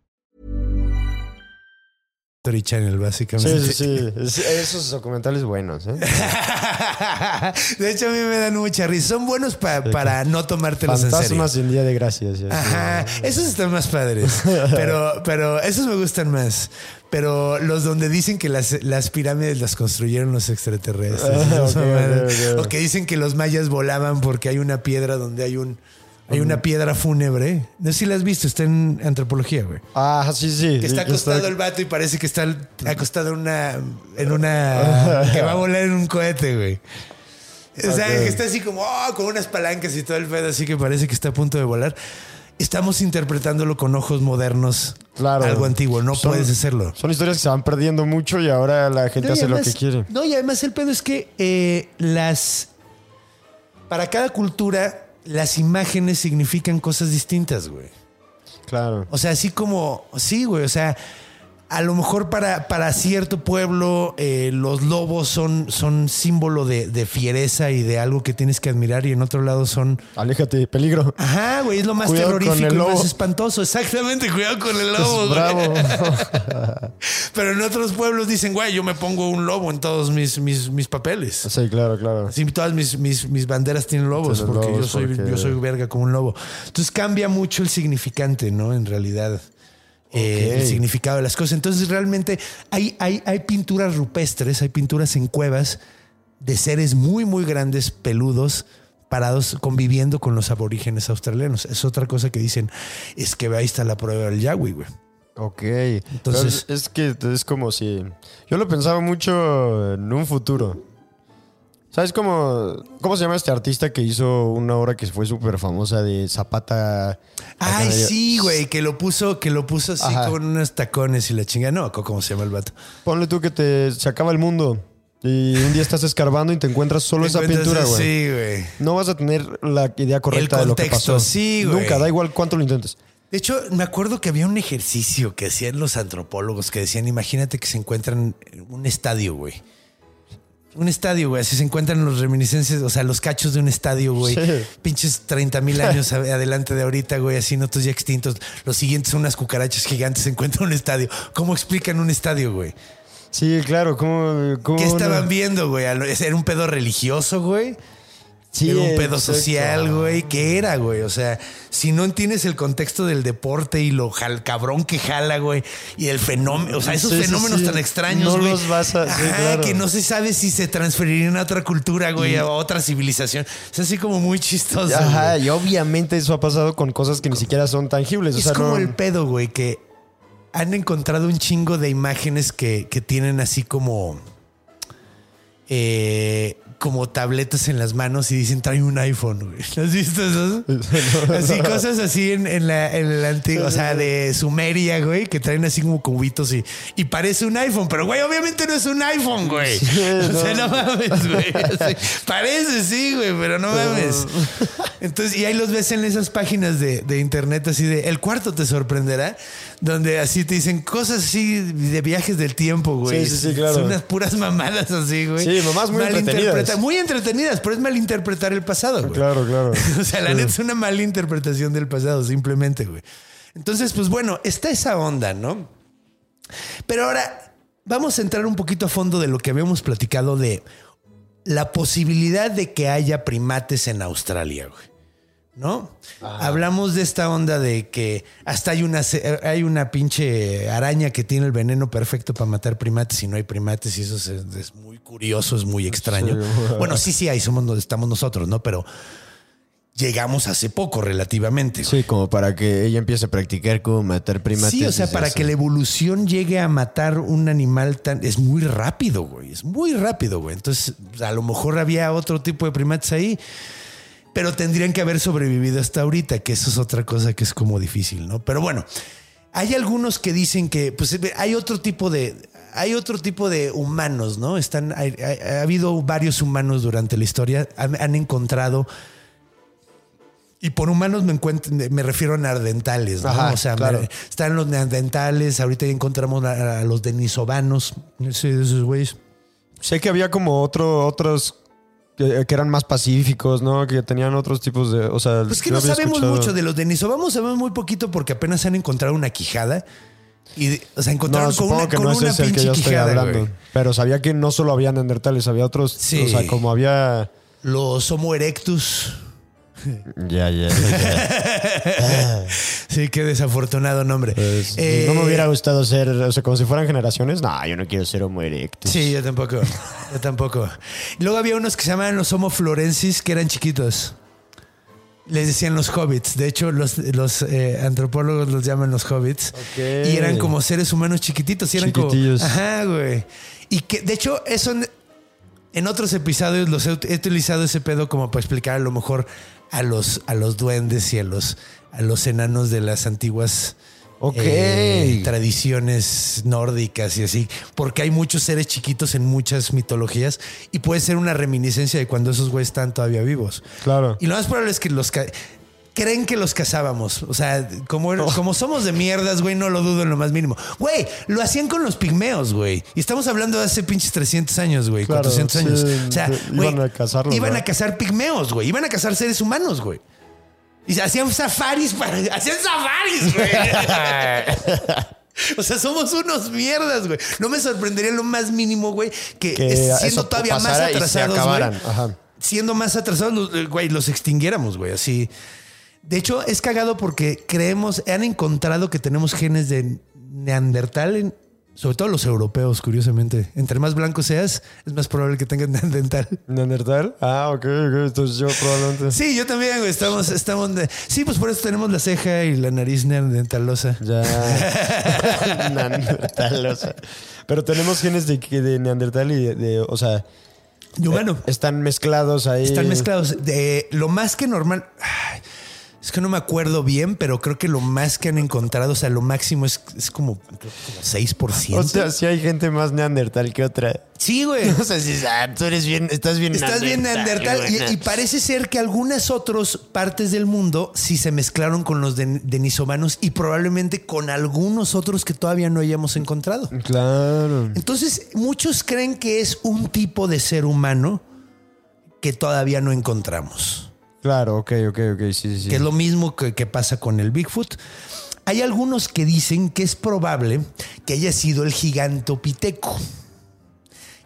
Speaker 2: History Channel, básicamente.
Speaker 4: Sí, sí, sí. Es- esos documentales buenos, ¿eh?
Speaker 2: De hecho, a mí me dan mucha risa. Son buenos pa- para no tomártelos en serio.
Speaker 4: Fantasmas en Día de Gracias. ya.
Speaker 2: Ajá, esos están más padres, pero, pero esos me gustan más. Pero los donde dicen que las, las pirámides las construyeron los extraterrestres.
Speaker 4: Ah.
Speaker 2: O que dicen que los mayas volaban porque hay una piedra donde hay un hay una piedra fúnebre. No sé si la has visto, está en antropología, güey.
Speaker 4: Ah, sí, sí.
Speaker 2: Que está acostado el vato y parece que está acostado en una. en una. que va a volar en un cohete, güey. O sea, que está así como oh, con unas palancas y todo el pedo, así que parece que está a punto de volar. Estamos interpretándolo con ojos modernos.
Speaker 4: Claro.
Speaker 2: Algo antiguo, no
Speaker 4: Son-
Speaker 2: puedes hacerlo.
Speaker 4: Son historias que se van perdiendo mucho y ahora la gente
Speaker 2: No,
Speaker 4: hace lo que quiere.
Speaker 2: No, y además el pedo es que eh, las. Para cada cultura, las imágenes significan cosas distintas, güey.
Speaker 4: Claro.
Speaker 2: O sea, así como, sí, güey, o sea, a lo mejor para, para cierto pueblo eh, los lobos son, son símbolo de, de fiereza y de algo que tienes que admirar y en otro lado son...
Speaker 4: Aléjate, peligro.
Speaker 2: Ajá, güey, es lo más
Speaker 4: Cuidado
Speaker 2: terrorífico y más espantoso. Exactamente, cuidado con el lobo. güey.
Speaker 4: Bravo.
Speaker 2: Pero en otros pueblos dicen, güey, yo me pongo un lobo en todos mis, mis, mis papeles.
Speaker 4: sí, claro, claro.
Speaker 2: Así todas mis, mis, mis banderas tienen lobos, porque, yo, soy,
Speaker 4: porque-
Speaker 2: yo soy verga como un lobo. Entonces cambia mucho el significante, ¿no? En realidad. Eh, el significado de las cosas. Entonces, realmente hay, hay, hay pinturas rupestres, hay pinturas en cuevas de seres muy, muy grandes, peludos, parados, conviviendo con los aborígenes australianos. Es otra cosa que dicen, es que ahí está la prueba del Yahweh, güey.
Speaker 4: Ok.
Speaker 2: Entonces-
Speaker 4: Entonces. Es que es como si. Yo lo pensaba mucho en un futuro. ¿Sabes cómo, cómo se llama este artista que hizo una obra que fue súper famosa de Zapata?
Speaker 2: Ay, sí, güey, que lo puso, que lo puso así
Speaker 4: Ajá.
Speaker 2: con unos tacones y la chinga. No, ¿cómo se llama el vato?
Speaker 4: Ponle tú que te se acaba el mundo y un día estás escarbando y te encuentras solo esa
Speaker 2: Encuentras
Speaker 4: pintura, güey.
Speaker 2: Sí, güey.
Speaker 4: No vas a tener la idea correcta de lo que pasó.
Speaker 2: sí, güey.
Speaker 4: Nunca, da igual cuánto lo intentes.
Speaker 2: De hecho, me acuerdo que había un ejercicio que hacían los antropólogos que decían, imagínate que se encuentran en un estadio, güey. Un estadio, güey. Así se encuentran los reminiscencias, o sea, los cachos de un estadio, güey.
Speaker 4: Sí.
Speaker 2: Pinches 30 mil años adelante de ahorita, güey. Así, nosotros ya extintos. Los siguientes son unas cucarachas gigantes. Se encuentra un estadio. ¿Cómo explican un estadio, güey?
Speaker 4: Sí, claro, ¿cómo, cómo
Speaker 2: ¿Qué estaban viendo, güey? ¿Era un pedo religioso, güey?
Speaker 4: Sí,
Speaker 2: era un pedo
Speaker 4: exacto.
Speaker 2: social, güey. ¿Qué era, güey? O sea, si no entiendes el contexto del deporte y lo jal, cabrón que jala, güey, y el fenómeno, o sea, esos
Speaker 4: Sí,
Speaker 2: fenómenos
Speaker 4: sí.
Speaker 2: tan extraños,
Speaker 4: No
Speaker 2: güey.
Speaker 4: los vas a-
Speaker 2: Ajá,
Speaker 4: claro.
Speaker 2: que no se sabe si se transferirían a otra cultura, güey, a otra civilización. Es así como muy chistoso.
Speaker 4: Ajá,
Speaker 2: güey.
Speaker 4: y obviamente eso ha pasado con cosas que ni siquiera son tangibles. O
Speaker 2: Es
Speaker 4: sea,
Speaker 2: como
Speaker 4: no-
Speaker 2: el pedo, güey, que han encontrado un chingo de imágenes que, que tienen así como. eh, como tabletas en las manos y dicen trae un iPhone, güey. ¿Has visto eso? Así, cosas así en, en la, en el antiguo, o sea, de Sumeria, güey, que traen así como cubitos y, y parece un iPhone, pero güey, obviamente no es un iPhone, güey. o sea, no mames, güey. Así, parece, sí, güey, pero no mames. Entonces, y ahí los ves en esas páginas de, de internet así de el cuarto te sorprenderá, donde así te dicen cosas así de viajes del tiempo, güey.
Speaker 4: Sí, sí, sí, claro.
Speaker 2: Son unas puras mamadas así, güey.
Speaker 4: Sí, mamás muy entretenidas.
Speaker 2: Muy entretenidas, pero es malinterpretar el pasado, güey.
Speaker 4: Claro, claro.
Speaker 2: O sea, la neta es una mala interpretación del pasado, simplemente, güey. Entonces, pues bueno, está esa onda, ¿no? Pero ahora vamos a entrar un poquito a fondo de lo que habíamos platicado de la posibilidad de que haya primates en Australia, güey. ¿No? Hablamos de esta onda de que hasta hay una, hay una pinche araña que tiene el veneno perfecto para matar primates y no hay primates y eso es, es muy curioso, es muy extraño. Bueno, sí, sí hay, somos donde estamos nosotros, ¿no? Pero llegamos hace poco relativamente.
Speaker 4: Sí, como para que ella empiece a practicar cómo matar primates.
Speaker 2: Sí, o sea, para que la evolución llegue a matar un animal tan. Es muy rápido, güey. Es muy rápido, güey. Entonces, a lo mejor había otro tipo de primates ahí, pero tendrían que haber sobrevivido hasta ahorita, que eso es otra cosa que es como difícil, ¿no? Pero bueno, hay algunos que dicen que, pues, hay otro tipo de. Hay otro tipo de humanos, ¿no? Están, hay- hay- ha habido varios humanos durante la historia, han, han encontrado y por humanos me, me refiero a neandertales, ¿no?
Speaker 4: Ajá,
Speaker 2: o sea,
Speaker 4: claro.
Speaker 2: me- están los neandertales, ahorita ya encontramos a, a los denisovanos, esos güeyes.
Speaker 4: Sé que había como otro, otros que, que eran más pacíficos, ¿no? Que tenían otros tipos de. O sea,
Speaker 2: Pues que no sabemos
Speaker 4: escuchado-
Speaker 2: mucho de los denisovanos, sabemos muy poquito porque apenas han encontrado una quijada. Y, o sea,
Speaker 4: No,
Speaker 2: encontraron con una,
Speaker 4: que
Speaker 2: con
Speaker 4: no ese
Speaker 2: una
Speaker 4: es el que
Speaker 2: pinche
Speaker 4: yo estoy
Speaker 2: quijada,
Speaker 4: hablando.
Speaker 2: güey.
Speaker 4: Pero sabía que no solo había neandertales, había otros.
Speaker 2: Sí.
Speaker 4: O sea, como había.
Speaker 2: Los Homo erectus.
Speaker 4: Ya, ya.
Speaker 2: Sí, qué desafortunado nombre.
Speaker 4: Pues,
Speaker 2: Eh,
Speaker 4: no me hubiera gustado ser, o sea, como si fueran generaciones. No, yo no quiero ser homo erectus.
Speaker 2: Sí, yo tampoco. Yo tampoco. Luego había unos que se llamaban los Homo florensis, que eran chiquitos. Les decían los hobbits. De hecho, los, los eh, antropólogos los llaman los hobbits. Y eran como seres humanos chiquititos. Y eran como.
Speaker 4: Chiquitillos.
Speaker 2: Ajá, güey. Y que, de hecho, eso en, en otros episodios los he, he utilizado ese pedo como para explicar a lo mejor a los, a los duendes y a los, a los enanos de las antiguas eh, tradiciones nórdicas y así, porque hay muchos seres chiquitos en muchas mitologías y puede ser una reminiscencia de cuando esos güeyes están todavía vivos.
Speaker 4: Claro.
Speaker 2: Y lo más probable es que los... creen que los cazábamos. O sea, como, como somos de mierdas, güey, no lo dudo en lo más mínimo. Güey, lo hacían con los pigmeos, güey. Y estamos hablando de hace pinches 300 años, güey,
Speaker 4: Claro,
Speaker 2: 400
Speaker 4: sí,
Speaker 2: años. O sea, güey,
Speaker 4: iban a cazarlos,
Speaker 2: Iban a cazar pigmeos, güey. Iban a cazar seres humanos, güey. Y hacían safaris para. Hacían safaris, güey. O sea, somos unos mierdas, güey. No me sorprendería lo más mínimo, güey, que, siendo
Speaker 4: eso
Speaker 2: todavía más atrasados, güey. Siendo más atrasados, eh, güey, los extinguiéramos, güey, así. De hecho, es cagado porque creemos, han encontrado que tenemos genes de Neandertal, en- sobre todo los europeos, curiosamente. Entre más blanco seas, es más probable que tengas Neandertal.
Speaker 4: ¿Neandertal? Ah, ok, ok. Entonces yo probablemente.
Speaker 2: Sí, yo también, güey. Estamos, estamos. de- sí, pues por eso tenemos la ceja y la nariz neandertalosa.
Speaker 4: Ya. Neandertal, o sea. Pero tenemos genes de, de Neandertal y de, de- o sea,
Speaker 2: Y humano.
Speaker 4: están mezclados ahí.
Speaker 2: Están mezclados. De lo más que normal. ay, es que no me acuerdo bien, pero creo que lo más que han encontrado, o sea, lo máximo es, es como, creo que como 6%.
Speaker 4: O sea, sí hay gente más Neandertal que otra.
Speaker 2: sí, güey.
Speaker 4: O sea, si ah, tú eres bien, estás bien
Speaker 2: Estás bien Neandertal y, y parece ser que algunas otras partes del mundo sí se mezclaron con los de- denisovanos y probablemente con algunos otros que todavía no hayamos encontrado.
Speaker 4: Claro.
Speaker 2: Entonces, muchos creen que es un tipo de ser humano que todavía no encontramos.
Speaker 4: Claro, ok, ok, ok, sí, sí. sí.
Speaker 2: que es lo mismo que, que pasa con el Bigfoot. Hay algunos que dicen que es probable que haya sido el gigantopiteco.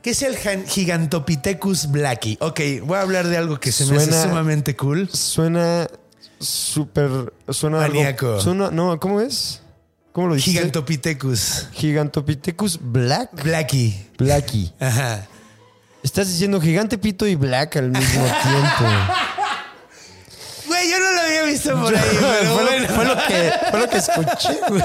Speaker 2: ¿Qué es el gan- Gigantopithecus blacki? Ok, voy a hablar de algo que se me
Speaker 4: Suena-
Speaker 2: hace sumamente cool.
Speaker 4: Suena súper. Suena. algo-
Speaker 2: Maníaco.
Speaker 4: suena- no, ¿cómo es? ¿Cómo lo dijiste?
Speaker 2: Gigantopithecus
Speaker 4: Gigantopithecus Black.
Speaker 2: blacki.
Speaker 4: Blacky.
Speaker 2: Ajá.
Speaker 4: Estás diciendo gigante pito y black al mismo tiempo.
Speaker 2: Yo no lo había visto por ahí. pero
Speaker 4: fue,
Speaker 2: bueno.
Speaker 4: lo, fue lo que, fue lo que escuché, güey.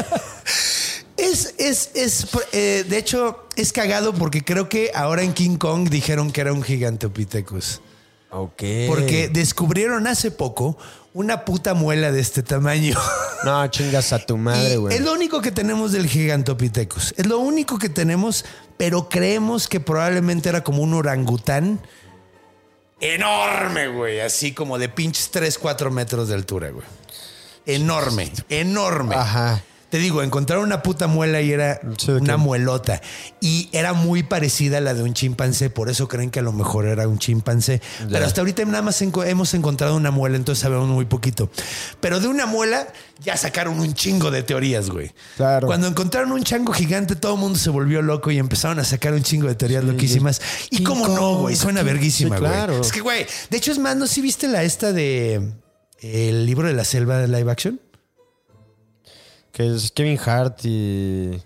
Speaker 2: Es, es, es, eh, de hecho, es cagado porque creo que ahora en King Kong dijeron que era un Gigantopithecus.
Speaker 4: Ok.
Speaker 2: Porque descubrieron hace poco una puta muela de este tamaño.
Speaker 4: No, chingas a tu madre, güey.
Speaker 2: es lo único que tenemos del Gigantopithecus. Es lo único que tenemos, pero creemos que probablemente era como un orangután enorme, güey. Así como de pinches 3, 4 metros de altura, güey. Enorme, enorme.
Speaker 4: Ajá.
Speaker 2: Te digo, encontraron una puta muela y era
Speaker 4: Sí, ¿de
Speaker 2: una
Speaker 4: qué?
Speaker 2: muelota. Y era muy parecida a la de un chimpancé, por eso creen que a lo mejor era un chimpancé. Pero hasta ahorita nada más hemos encontrado una muela, entonces sabemos muy poquito. Pero de una muela ya sacaron un chingo de teorías, güey.
Speaker 4: Claro.
Speaker 2: Cuando encontraron un chango gigante, todo el mundo se volvió loco y empezaron a sacar un chingo de teorías loquísimas. Y
Speaker 4: King
Speaker 2: cómo no, güey, suena
Speaker 4: King-
Speaker 2: verguísima,
Speaker 4: sí,
Speaker 2: güey.
Speaker 4: claro.
Speaker 2: Es que, güey, de hecho es más, ¿no si viste la esta de el libro de la selva de live action?
Speaker 4: Que es Kevin Hart y.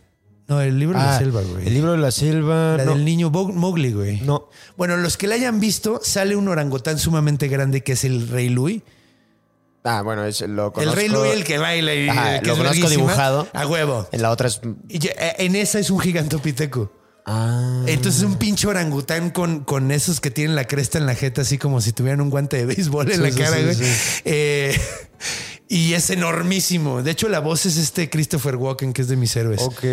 Speaker 2: No, el libro de la
Speaker 4: Ah,
Speaker 2: selva, güey.
Speaker 4: El libro de la selva.
Speaker 2: La
Speaker 4: no.
Speaker 2: del niño Mowgli, güey.
Speaker 4: No.
Speaker 2: Bueno, los que la hayan visto, sale un orangután sumamente grande que es el Rey Louis.
Speaker 4: Ah, bueno, es, lo conozco.
Speaker 2: El Rey Louis, el que baila y
Speaker 4: Ajá,
Speaker 2: que
Speaker 4: lo
Speaker 2: es
Speaker 4: conozco dibujado.
Speaker 2: A huevo.
Speaker 4: En la otra es.
Speaker 2: Eh, en esa es un gigantopiteco.
Speaker 4: Ah.
Speaker 2: Entonces un pinche orangután con, con esos que tienen la cresta en la jeta, así como si tuvieran un guante de béisbol en
Speaker 4: Sí,
Speaker 2: la
Speaker 4: sí,
Speaker 2: cara,
Speaker 4: sí,
Speaker 2: güey.
Speaker 4: sí.
Speaker 2: Eh, y es enormísimo. De hecho, la voz es este Christopher Walken, que es de mis héroes.
Speaker 4: Ok,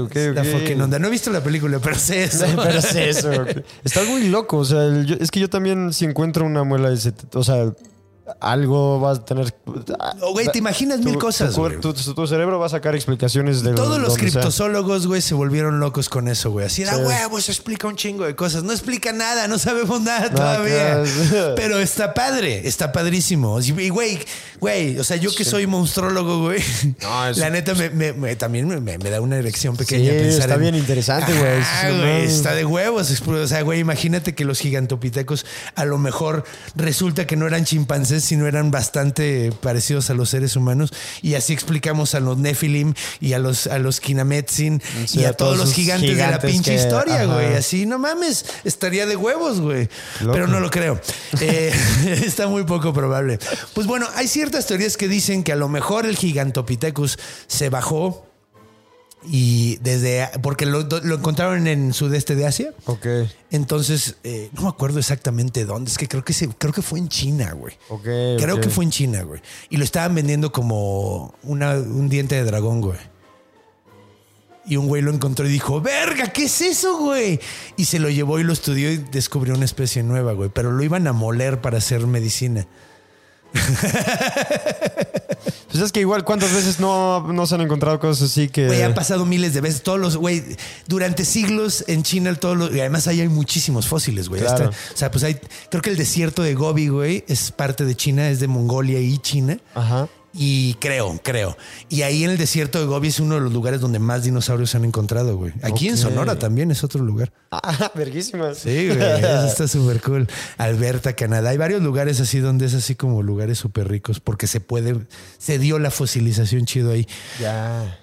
Speaker 4: ok,
Speaker 2: La
Speaker 4: ok.
Speaker 2: fucking onda. No he visto la película, pero sé eso.
Speaker 4: Pero es eso. ok. Está muy loco. O sea, el- yo- es que yo también, si encuentro una muela de ese. O sea, algo vas a tener.
Speaker 2: Güey, te imaginas mil cosas,
Speaker 4: Tu, tu- cerebro va a sacar explicaciones de.
Speaker 2: Todos los criptozoólogos, güey, se volvieron locos con eso, güey. Así era,
Speaker 4: Sí.
Speaker 2: huevo, eso explica un chingo de cosas. No explica nada, no sabemos nada
Speaker 4: No,
Speaker 2: todavía.
Speaker 4: claro.
Speaker 2: Pero está padre, está padrísimo. Y, güey, güey, o sea, yo que soy monstrólogo, güey,
Speaker 4: No,
Speaker 2: la neta me, me- me- también me, da una erección pequeña
Speaker 4: Sí,
Speaker 2: pensar
Speaker 4: está
Speaker 2: en-
Speaker 4: bien interesante, güey.
Speaker 2: Ah,
Speaker 4: Sí,
Speaker 2: güey, está de huevos. O sea, güey, imagínate que los gigantopitecos a lo mejor resulta que no eran chimpancés, sino eran bastante parecidos a los seres humanos. Y así explicamos a los Nephilim y a los, a los Kinametsin
Speaker 4: Sí,
Speaker 2: y a,
Speaker 4: a
Speaker 2: todos
Speaker 4: todos
Speaker 2: los gigantes, de la pinche
Speaker 4: que-
Speaker 2: historia,
Speaker 4: ajá.
Speaker 2: güey. Así, no mames, estaría de huevos, güey.
Speaker 4: Loco.
Speaker 2: Pero no lo creo. Eh, está muy poco probable. Pues bueno, hay ciertas teorías que dicen que a lo mejor el Gigantopithecus se bajó y desde porque lo, lo encontraron en sudeste de Asia.
Speaker 4: Ok,
Speaker 2: Entonces, eh, no me acuerdo exactamente dónde. Es que creo que se, creo que fue en China, güey.
Speaker 4: ok.
Speaker 2: Creo que fue en China, güey. Y lo estaban vendiendo como una- un diente de dragón, güey. Y un güey lo encontró y dijo, verga, ¿qué es eso, güey? Y se lo llevó y lo estudió y descubrió una especie nueva, güey. Pero lo iban a moler para hacer medicina.
Speaker 4: Pues es que igual, ¿cuántas veces no, no se han encontrado cosas así que.
Speaker 2: Güey, han pasado miles de veces. Todos los, güey, durante siglos en China, todos los, y además ahí hay muchísimos fósiles, güey.
Speaker 4: Claro.
Speaker 2: O sea, pues hay, creo que el desierto de Gobi, güey, es parte de China, es de Mongolia y China.
Speaker 4: Ajá.
Speaker 2: Y creo, creo. Y ahí en el desierto de Gobi es uno de los lugares donde más dinosaurios se han encontrado, güey. Aquí en. Sonora también es otro lugar.
Speaker 4: Ah, verguísimas.
Speaker 2: Sí, güey, eso está súper cool. Alberta, Canadá. Hay varios lugares así donde es así como lugares súper ricos porque se puede, se dio la fosilización chido ahí.
Speaker 4: Ya.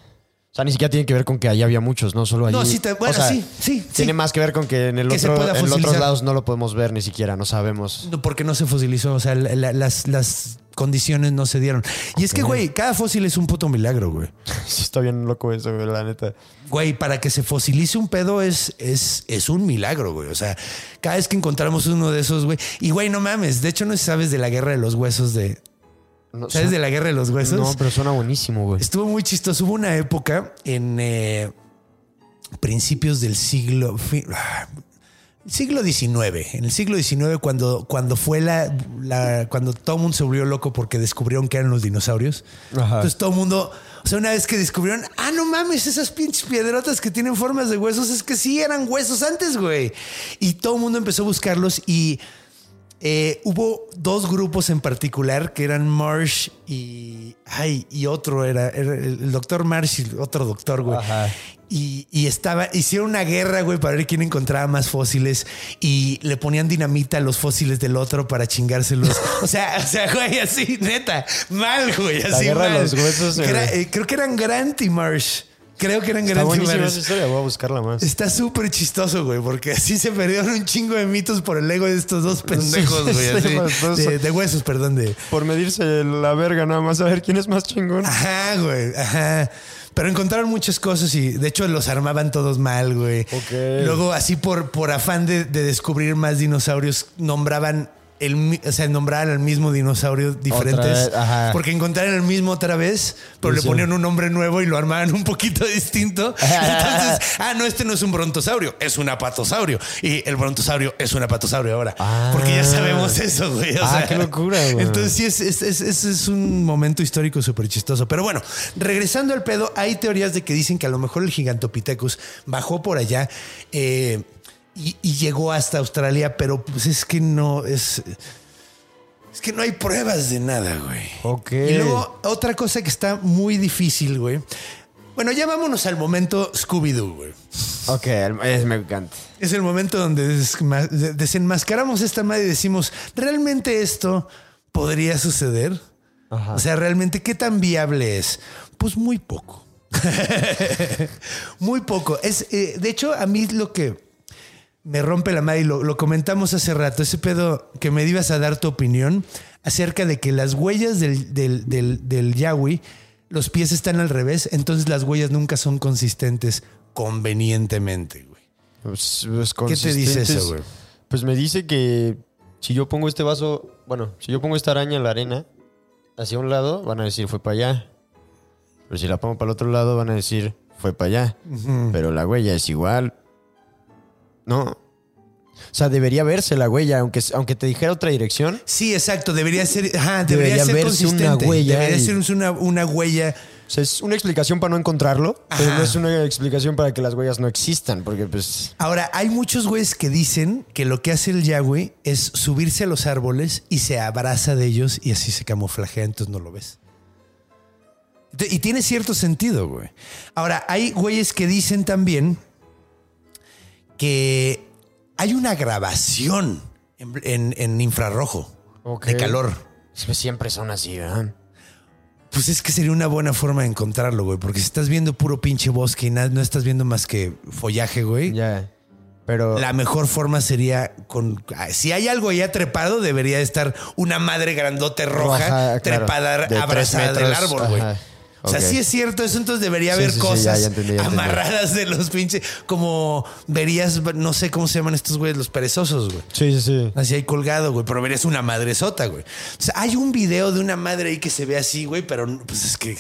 Speaker 4: O sea, ni siquiera tiene que ver con que allá había muchos, ¿no? Solo allí.
Speaker 2: No, sí, te- bueno,
Speaker 4: O sea,
Speaker 2: sí, sí,
Speaker 4: Tiene
Speaker 2: sí.
Speaker 4: más que ver con que en el
Speaker 2: Que
Speaker 4: otro, en otros lados no lo podemos ver ni siquiera, no sabemos.
Speaker 2: No, porque no se fosilizó, o sea, la- la- las, las condiciones no se dieron. Y es que, güey, cada fósil es un puto milagro, güey.
Speaker 4: Sí, está bien loco eso, güey, la neta.
Speaker 2: Güey, para que se fosilice un pedo es, es, es un milagro, güey. O sea, cada vez que encontramos uno de esos, güey. Y, güey, no mames. De hecho, no sabes de la guerra de los huesos de.
Speaker 4: No,
Speaker 2: ¿Sabes de la guerra de los huesos?
Speaker 4: No, pero suena buenísimo, güey.
Speaker 2: Estuvo muy chistoso. Hubo una época en eh, principios del siglo. ah, Siglo XIX, en el siglo XIX, cuando, cuando fue la, la- cuando todo el mundo se volvió loco porque descubrieron que eran los dinosaurios.
Speaker 4: Ajá.
Speaker 2: Entonces todo el mundo, o sea, una vez que descubrieron, ah, no mames, esas pinches piedrotas que tienen formas de huesos, es que sí eran huesos antes, güey. Y todo el mundo empezó a buscarlos y eh, hubo dos grupos en particular que eran Marsh y. Ay, y otro era, era el doctor Marsh y otro doctor, güey.
Speaker 4: Ajá.
Speaker 2: Y, y estaba, hicieron una guerra, güey, para ver quién encontraba más fósiles y le ponían dinamita a los fósiles del otro para chingárselos. O sea, o sea, güey, así, neta, mal, güey, así
Speaker 4: guerra de
Speaker 2: mal.
Speaker 4: los huesos,
Speaker 2: Que era-
Speaker 4: güey.
Speaker 2: eh, creo que eran Grant y Marsh. Creo que eran
Speaker 4: Está buenísima
Speaker 2: Marsh.
Speaker 4: esa historia, voy a buscarla más.
Speaker 2: Está súper chistoso, güey, porque así se perdieron un chingo de mitos por el ego de estos dos pendejos, güey. así, de, de huesos, perdón, de.
Speaker 4: Por medirse la verga nada más, a ver quién es más chingón.
Speaker 2: Ajá, güey, ajá. Pero encontraron muchas cosas y de hecho los armaban todos mal, güey.
Speaker 4: Ok.
Speaker 2: Luego, así por, por afán de, de descubrir más dinosaurios, nombraban el, o sea, nombraban al mismo dinosaurio diferentes.
Speaker 4: vez.
Speaker 2: Porque encontraron el mismo otra vez, pero
Speaker 4: Sí,
Speaker 2: le ponían un nombre nuevo y lo armaban un poquito distinto. Entonces, ah, no, este no es un brontosaurio, es un apatosaurio. Y el brontosaurio es un apatosaurio ahora. Porque ya sabemos eso, güey. O
Speaker 4: Ah,
Speaker 2: sea,
Speaker 4: qué locura, güey.
Speaker 2: Entonces, sí, es, es- es- es un momento histórico súper chistoso. Pero bueno, regresando al pedo, hay teorías de que dicen que a lo mejor el Gigantopithecus bajó por allá eh, y, y llegó hasta Australia, pero pues es que no es. Es que no hay pruebas de nada, güey.
Speaker 4: Ok.
Speaker 2: Y luego, otra cosa que está muy difícil, güey. Bueno, ya vámonos al momento Scooby-Doo, güey.
Speaker 4: Ok, es, me encanta.
Speaker 2: Es el momento donde desenmascaramos esta madre y decimos, ¿realmente esto podría suceder?
Speaker 4: Ajá.
Speaker 2: O sea, ¿realmente qué tan viable es? Pues muy poco. muy poco. Es, eh, de hecho, a mí lo que me rompe la madre y lo, lo comentamos hace rato, ese pedo que me ibas a dar tu opinión acerca de que las huellas del, del, del, del Yawi, los pies están al revés, entonces las huellas nunca son consistentes convenientemente, güey.
Speaker 4: Pues, pues,
Speaker 2: ¿Qué te dice eso, güey?
Speaker 4: Pues me dice que si yo pongo este vaso, bueno, si yo pongo esta araña en la arena hacia un lado, van a decir fue para allá. Pero si la pongo para el otro lado, van a decir fue para allá. Pero la huella es igual. No. O sea, debería verse la huella, aunque, aunque te dijera otra dirección.
Speaker 2: Sí, exacto. Debería ser, ajá, debería,
Speaker 4: Debería
Speaker 2: ser
Speaker 4: verse una
Speaker 2: consistente.
Speaker 4: huella
Speaker 2: debería
Speaker 4: y-
Speaker 2: ser una, una huella.
Speaker 4: O sea, es una explicación para no encontrarlo, pero no es una explicación para que las huellas no existan, porque pues...
Speaker 2: Ahora, hay muchos güeyes que dicen que lo que hace el Yahweh es subirse a los árboles y se abraza de ellos y así se camuflajea, entonces no lo ves. Y tiene cierto sentido, güey. Ahora, hay güeyes que dicen también que hay una grabación en, en- en infrarrojo de calor.
Speaker 4: Siempre son así, ¿verdad?
Speaker 2: Pues es que sería una buena forma de encontrarlo, güey. Porque si estás viendo puro pinche bosque y na- no estás viendo más que follaje, güey.
Speaker 4: Ya. Pero...
Speaker 2: La mejor forma sería con. ah, Si hay algo ya trepado, debería estar una madre grandote roja,
Speaker 4: Roja, claro.
Speaker 2: trepada,
Speaker 4: De
Speaker 2: abrazada del árbol, güey. O sea,
Speaker 4: Ok.
Speaker 2: sí es cierto eso, entonces debería haber
Speaker 4: sí, sí,
Speaker 2: cosas
Speaker 4: ya, ya entendí, ya entendí.
Speaker 2: amarradas de los pinches. Como verías, no sé cómo se llaman estos güeyes, los perezosos, güey.
Speaker 4: Sí, sí, sí.
Speaker 2: Así ahí colgado, güey, pero verías una madresota, güey. O sea, hay un video de una madre ahí que se ve así, güey, pero pues es que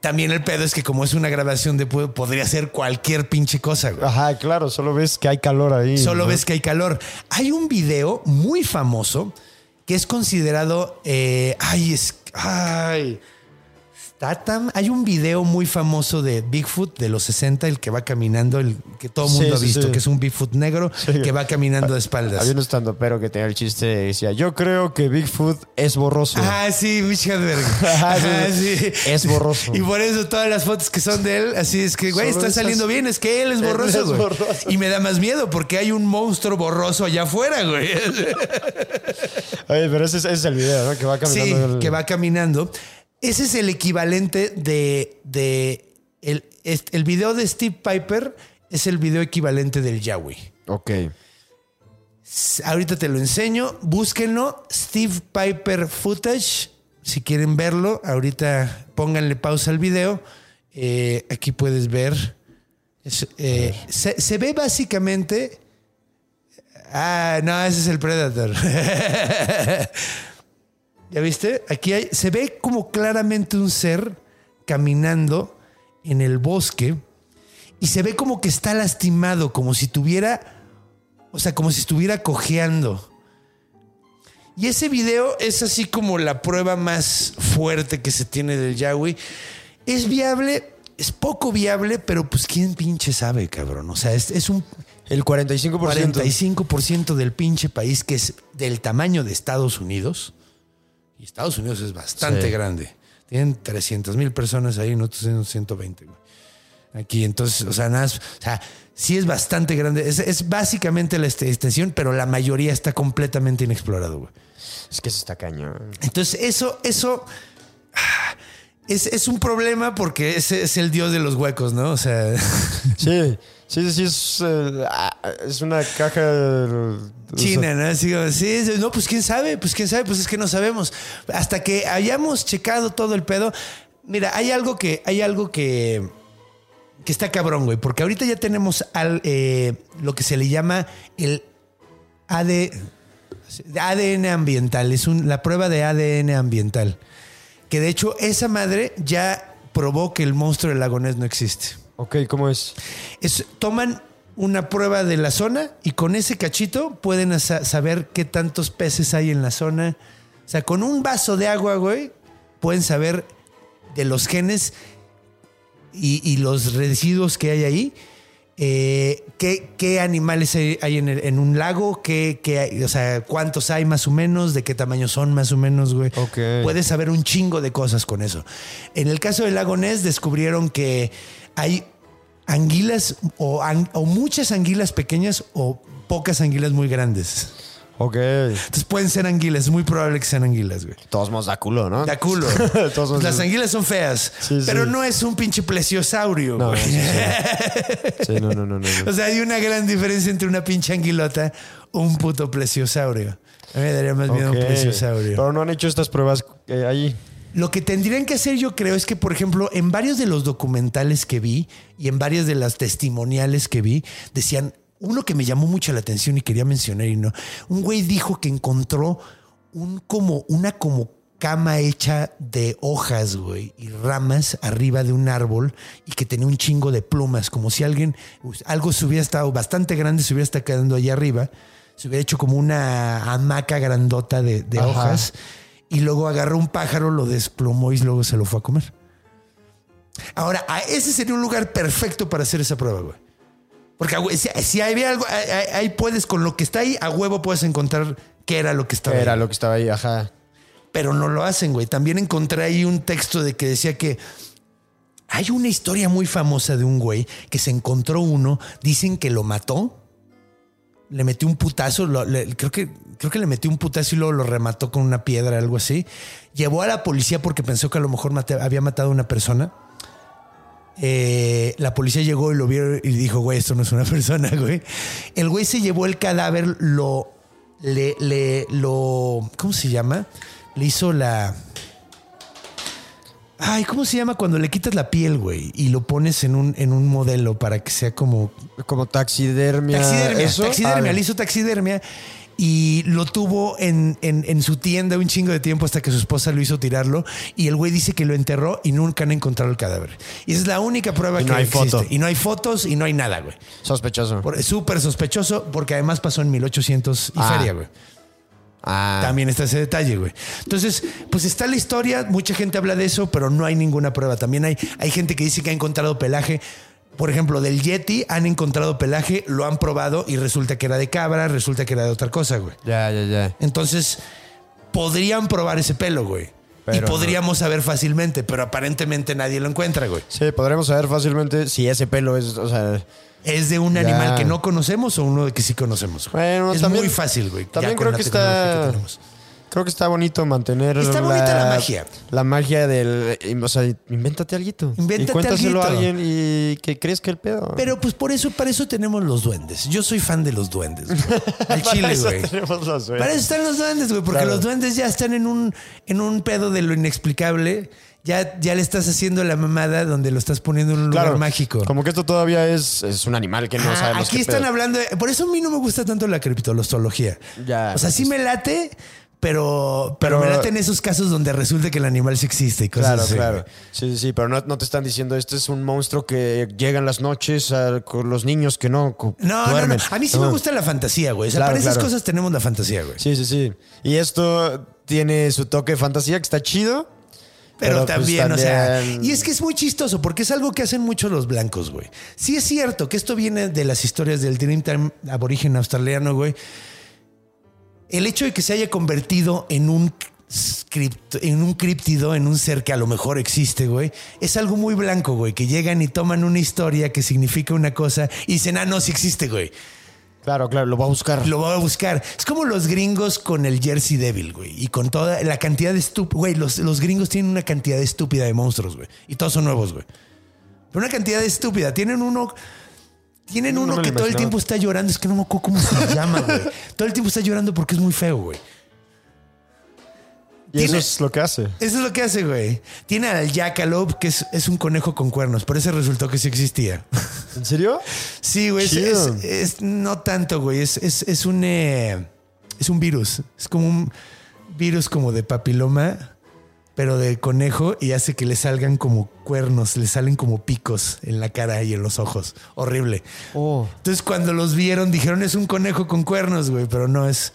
Speaker 2: también el pedo es que como es una grabación de pu- podría ser cualquier pinche cosa, güey.
Speaker 4: Ajá, claro, solo ves que hay calor ahí.
Speaker 2: Solo
Speaker 4: ¿no?
Speaker 2: ves que hay calor. Hay un video muy famoso que es considerado. eh, ay, es. Ay. Statham. Hay un video muy famoso de Bigfoot de los 60, el que va caminando, el que todo el
Speaker 4: Sí,
Speaker 2: mundo ha
Speaker 4: sí,
Speaker 2: visto,
Speaker 4: sí.
Speaker 2: que es un Bigfoot negro que va caminando de espaldas.
Speaker 4: Había un estando pero que tenía el chiste de decía, yo creo que Bigfoot es borroso.
Speaker 2: Ah, sí,
Speaker 4: sí.
Speaker 2: sí.
Speaker 4: Es borroso.
Speaker 2: Y por eso todas las fotos que son de él, así es que, güey, está
Speaker 4: esas-
Speaker 2: saliendo bien, es que él es
Speaker 4: Él
Speaker 2: borroso,
Speaker 4: es
Speaker 2: güey.
Speaker 4: borroso.
Speaker 2: Y me da más miedo porque hay un monstruo borroso allá afuera, güey.
Speaker 4: Oye, pero ese, es- ese es el video, ¿no? Que va
Speaker 2: Sí,
Speaker 4: caminando. el-
Speaker 2: que va caminando. Ese es el equivalente de, de el, el video de Steve Piper es el video equivalente del Yahweh.
Speaker 4: Ok.
Speaker 2: Ahorita te lo enseño. Búsquenlo. Steve Piper footage. Si quieren verlo, ahorita pónganle pausa al video. Eh, aquí puedes ver. Es, eh, se, se ve básicamente. Ah, no, ese es el Predator. ¿Ya viste? Aquí hay, se ve como claramente un ser caminando en el bosque y se ve como que está lastimado, como si tuviera o sea, como si estuviera cojeando. Y ese video es así como la prueba más fuerte que se tiene del Yahweh. Es viable, es poco viable, pero pues quién pinche sabe, cabrón. O sea, es, es un
Speaker 4: El 45%.
Speaker 2: 45% del pinche país que es del tamaño de Estados Unidos. Y Estados Unidos es bastante
Speaker 4: Sí.
Speaker 2: grande. Tienen 300 mil personas ahí, nosotros tenemos 120. güey. Aquí, entonces, o sea, nada, o sea, sí es bastante grande. Es, es básicamente la est- extensión, pero la mayoría está completamente inexplorado, güey.
Speaker 4: Es que se está cañón.
Speaker 2: Entonces, eso, eso es, es un problema porque ese es el dios de los huecos, ¿no? O sea,
Speaker 4: Sí, sí, sí, es, eh, ah, es una caja.
Speaker 2: China, ¿no? Así sí, sí, no, pues quién sabe, pues quién sabe, pues es que no sabemos. Hasta que hayamos checado todo el pedo. Mira, hay algo que, hay algo que, que está cabrón, güey, porque ahorita ya tenemos al, eh, lo que se le llama el AD, ADN ambiental, es un- la prueba de ADN ambiental. Que de hecho, esa madre ya probó que el monstruo del lago Ness no existe.
Speaker 4: Ok, ¿cómo es?
Speaker 2: Es, toman una prueba de la zona y con ese cachito pueden sa- saber qué tantos peces hay en la zona. O sea, con un vaso de agua, güey, pueden saber de los genes y, y los residuos que hay ahí. eh, qué, qué animales hay, hay en, el- en un lago, qué, qué hay, o sea, cuántos hay más o menos, de qué tamaño son más o menos, güey.
Speaker 4: Ok.
Speaker 2: Puedes saber un chingo de cosas con eso. En el caso del lago Ness descubrieron que hay anguilas o, an- o muchas anguilas pequeñas o pocas anguilas muy grandes.
Speaker 4: Ok.
Speaker 2: Entonces pueden ser anguilas, es muy probable que sean anguilas, güey.
Speaker 4: Todos modos da culo, ¿no?
Speaker 2: Da culo.
Speaker 4: Todos modos-
Speaker 2: Las anguilas son feas,
Speaker 4: Sí,
Speaker 2: pero
Speaker 4: sí.
Speaker 2: no es un pinche plesiosaurio,
Speaker 4: No,
Speaker 2: güey.
Speaker 4: sí, Sí, no, no, no.
Speaker 2: O sea, hay una gran diferencia entre una pinche anguilota o un puto plesiosaurio. A mí me daría más miedo un plesiosaurio.
Speaker 4: Pero no han hecho estas pruebas eh, ahí.
Speaker 2: Lo que tendrían que hacer, yo creo, es que, por ejemplo, en varios de los documentales que vi y en varias de las testimoniales que vi, decían uno que me llamó mucho la atención y quería mencionar y no. Un güey dijo que encontró un como una como cama hecha de hojas, güey, y ramas arriba de un árbol y que tenía un chingo de plumas, como si alguien, algo se hubiera estado bastante grande, se hubiera estado quedando allá arriba, se hubiera hecho como una hamaca grandota de, de hojas y luego agarró un pájaro, lo desplomó y luego se lo fue a comer. Ahora, a ese sería un lugar perfecto para hacer esa prueba, güey. Porque güey, si, si hay algo, ahí, ahí- ahí puedes, con lo que está ahí, a huevo puedes encontrar qué era lo que estaba
Speaker 4: Era
Speaker 2: ahí.
Speaker 4: lo que estaba ahí, ajá.
Speaker 2: Pero no lo hacen, güey. También encontré ahí un texto de que decía que hay una historia muy famosa de un güey que se encontró uno, dicen que lo mató, le metió un putazo, lo- le- creo, que, creo que le metió un putazo y luego lo remató con una piedra, algo así. Llevó a la policía porque pensó que a lo mejor mate- había matado a una persona. Eh, la policía llegó y lo vio y dijo, güey, esto no es una persona, güey. El güey se llevó el cadáver, lo, le, le, lo, ¿cómo se llama? Le hizo la... Ay, ¿cómo se llama cuando le quitas la piel, güey? Y lo pones en un, en un modelo para que sea como
Speaker 4: Como taxidermia.
Speaker 2: Taxidermia,
Speaker 4: ¿Eso?
Speaker 2: taxidermia,
Speaker 4: Ah,
Speaker 2: le hizo taxidermia y lo tuvo en, en- en su tienda un chingo de tiempo hasta que su esposa lo hizo tirarlo y el güey dice que lo enterró y nunca han encontrado el cadáver. Y esa es la única prueba
Speaker 4: Y
Speaker 2: que
Speaker 4: no hay
Speaker 2: existe.
Speaker 4: foto.
Speaker 2: Y no hay fotos y no hay nada, güey.
Speaker 4: Sospechoso.
Speaker 2: Súper sospechoso porque además pasó en 1800 y
Speaker 4: Ah.
Speaker 2: feria, güey.
Speaker 4: Ah.
Speaker 2: También está ese detalle, güey. Entonces, pues está la historia, mucha gente habla de eso, pero no hay ninguna prueba. También hay, hay gente que dice que ha encontrado pelaje. Por ejemplo, del Yeti han encontrado pelaje, lo han probado y resulta que era de cabra, resulta que era de otra cosa, güey.
Speaker 4: Ya, ya, ya.
Speaker 2: Entonces, podrían probar ese pelo, güey. y
Speaker 4: no.
Speaker 2: podríamos saber fácilmente, pero aparentemente nadie lo encuentra, güey.
Speaker 4: Sí, podremos saber fácilmente si ese pelo es, o sea,
Speaker 2: ¿Es de un
Speaker 4: Ya.
Speaker 2: animal que no conocemos o uno que sí conocemos? güey?
Speaker 4: Bueno,
Speaker 2: es
Speaker 4: también-
Speaker 2: muy fácil, güey. ya
Speaker 4: También
Speaker 2: con
Speaker 4: creo
Speaker 2: la
Speaker 4: que está.
Speaker 2: que tenemos.
Speaker 4: Creo que está bonito mantener.
Speaker 2: Está bonita la magia.
Speaker 4: La magia del. O sea, invéntate algo.
Speaker 2: Invéntate
Speaker 4: y cuéntaselo a
Speaker 2: alguito.
Speaker 4: alguien y que crees que el pedo.
Speaker 2: Pero pues por eso, para eso tenemos los duendes. Yo soy fan de los duendes. güey. Al
Speaker 4: Para
Speaker 2: chile,
Speaker 4: eso
Speaker 2: güey.
Speaker 4: tenemos la.
Speaker 2: Para eso están los duendes, güey, porque
Speaker 4: Claro.
Speaker 2: los duendes ya están en un, en un pedo de lo inexplicable. Ya, ya le estás haciendo la mamada donde lo estás poniendo en un lugar
Speaker 4: Claro,
Speaker 2: mágico.
Speaker 4: Como que esto todavía es, es un animal que no
Speaker 2: Ah,
Speaker 4: sabemos
Speaker 2: aquí
Speaker 4: qué
Speaker 2: están
Speaker 4: pedo.
Speaker 2: hablando de- Por eso a mí no me gusta tanto la criptología.
Speaker 4: Ya,
Speaker 2: o sea, sí me late, pero, pero,
Speaker 4: Pero-
Speaker 2: en esos casos donde resulta que el animal sí existe y cosas
Speaker 4: Claro,
Speaker 2: así,
Speaker 4: claro. Sí, sí, sí, pero no, no te están diciendo, este es un monstruo que llega en las noches a- con los niños que no
Speaker 2: No, no, no. A mí sí me gusta la fantasía, güey. O sea,
Speaker 4: Claro,
Speaker 2: para esas
Speaker 4: claro.
Speaker 2: cosas tenemos la fantasía, güey.
Speaker 4: Sí, sí, sí. Y esto tiene su toque de fantasía que está chido.
Speaker 2: Pero,
Speaker 4: Pero, pues,
Speaker 2: también, o sea,
Speaker 4: también-
Speaker 2: y es que es muy chistoso porque es algo que hacen mucho los blancos, güey. Sí es cierto que esto viene de las historias del Dreamtime aborigen australiano, güey. El hecho de que se haya convertido en un script- en un críptido, en un ser que a lo mejor existe, güey, es algo muy blanco, güey, que llegan y toman una historia que significa una cosa y dicen, ah, no, sí existe, güey.
Speaker 4: Claro, claro, lo voy a buscar.
Speaker 2: Lo voy a buscar. Es como los gringos con el Jersey Devil, güey. Y con toda la cantidad de estúpidos. Güey, los, los gringos tienen una cantidad estúpida de monstruos, güey. Y todos son nuevos, güey. Pero una cantidad estúpida. Tienen uno. Tienen
Speaker 4: No
Speaker 2: uno que todo el tiempo está llorando. Es que no me acuerdo cómo se llama, güey. Todo el tiempo está llorando porque es muy feo, güey.
Speaker 4: y eso es lo que hace.
Speaker 2: Eso es lo que hace, güey. Tiene al Jackalope, que es, es un conejo con cuernos. Por eso resultó que sí existía.
Speaker 4: ¿En serio?
Speaker 2: Sí, güey. es-. Es, es- no tanto, güey. Es, es, es un eh, es un virus. Es como un virus como de papiloma, pero de conejo y hace que le salgan como cuernos, le salen como picos en la cara y en los ojos. Horrible.
Speaker 4: Oh.
Speaker 2: Entonces cuando los vieron dijeron es un conejo con cuernos, güey, pero no es.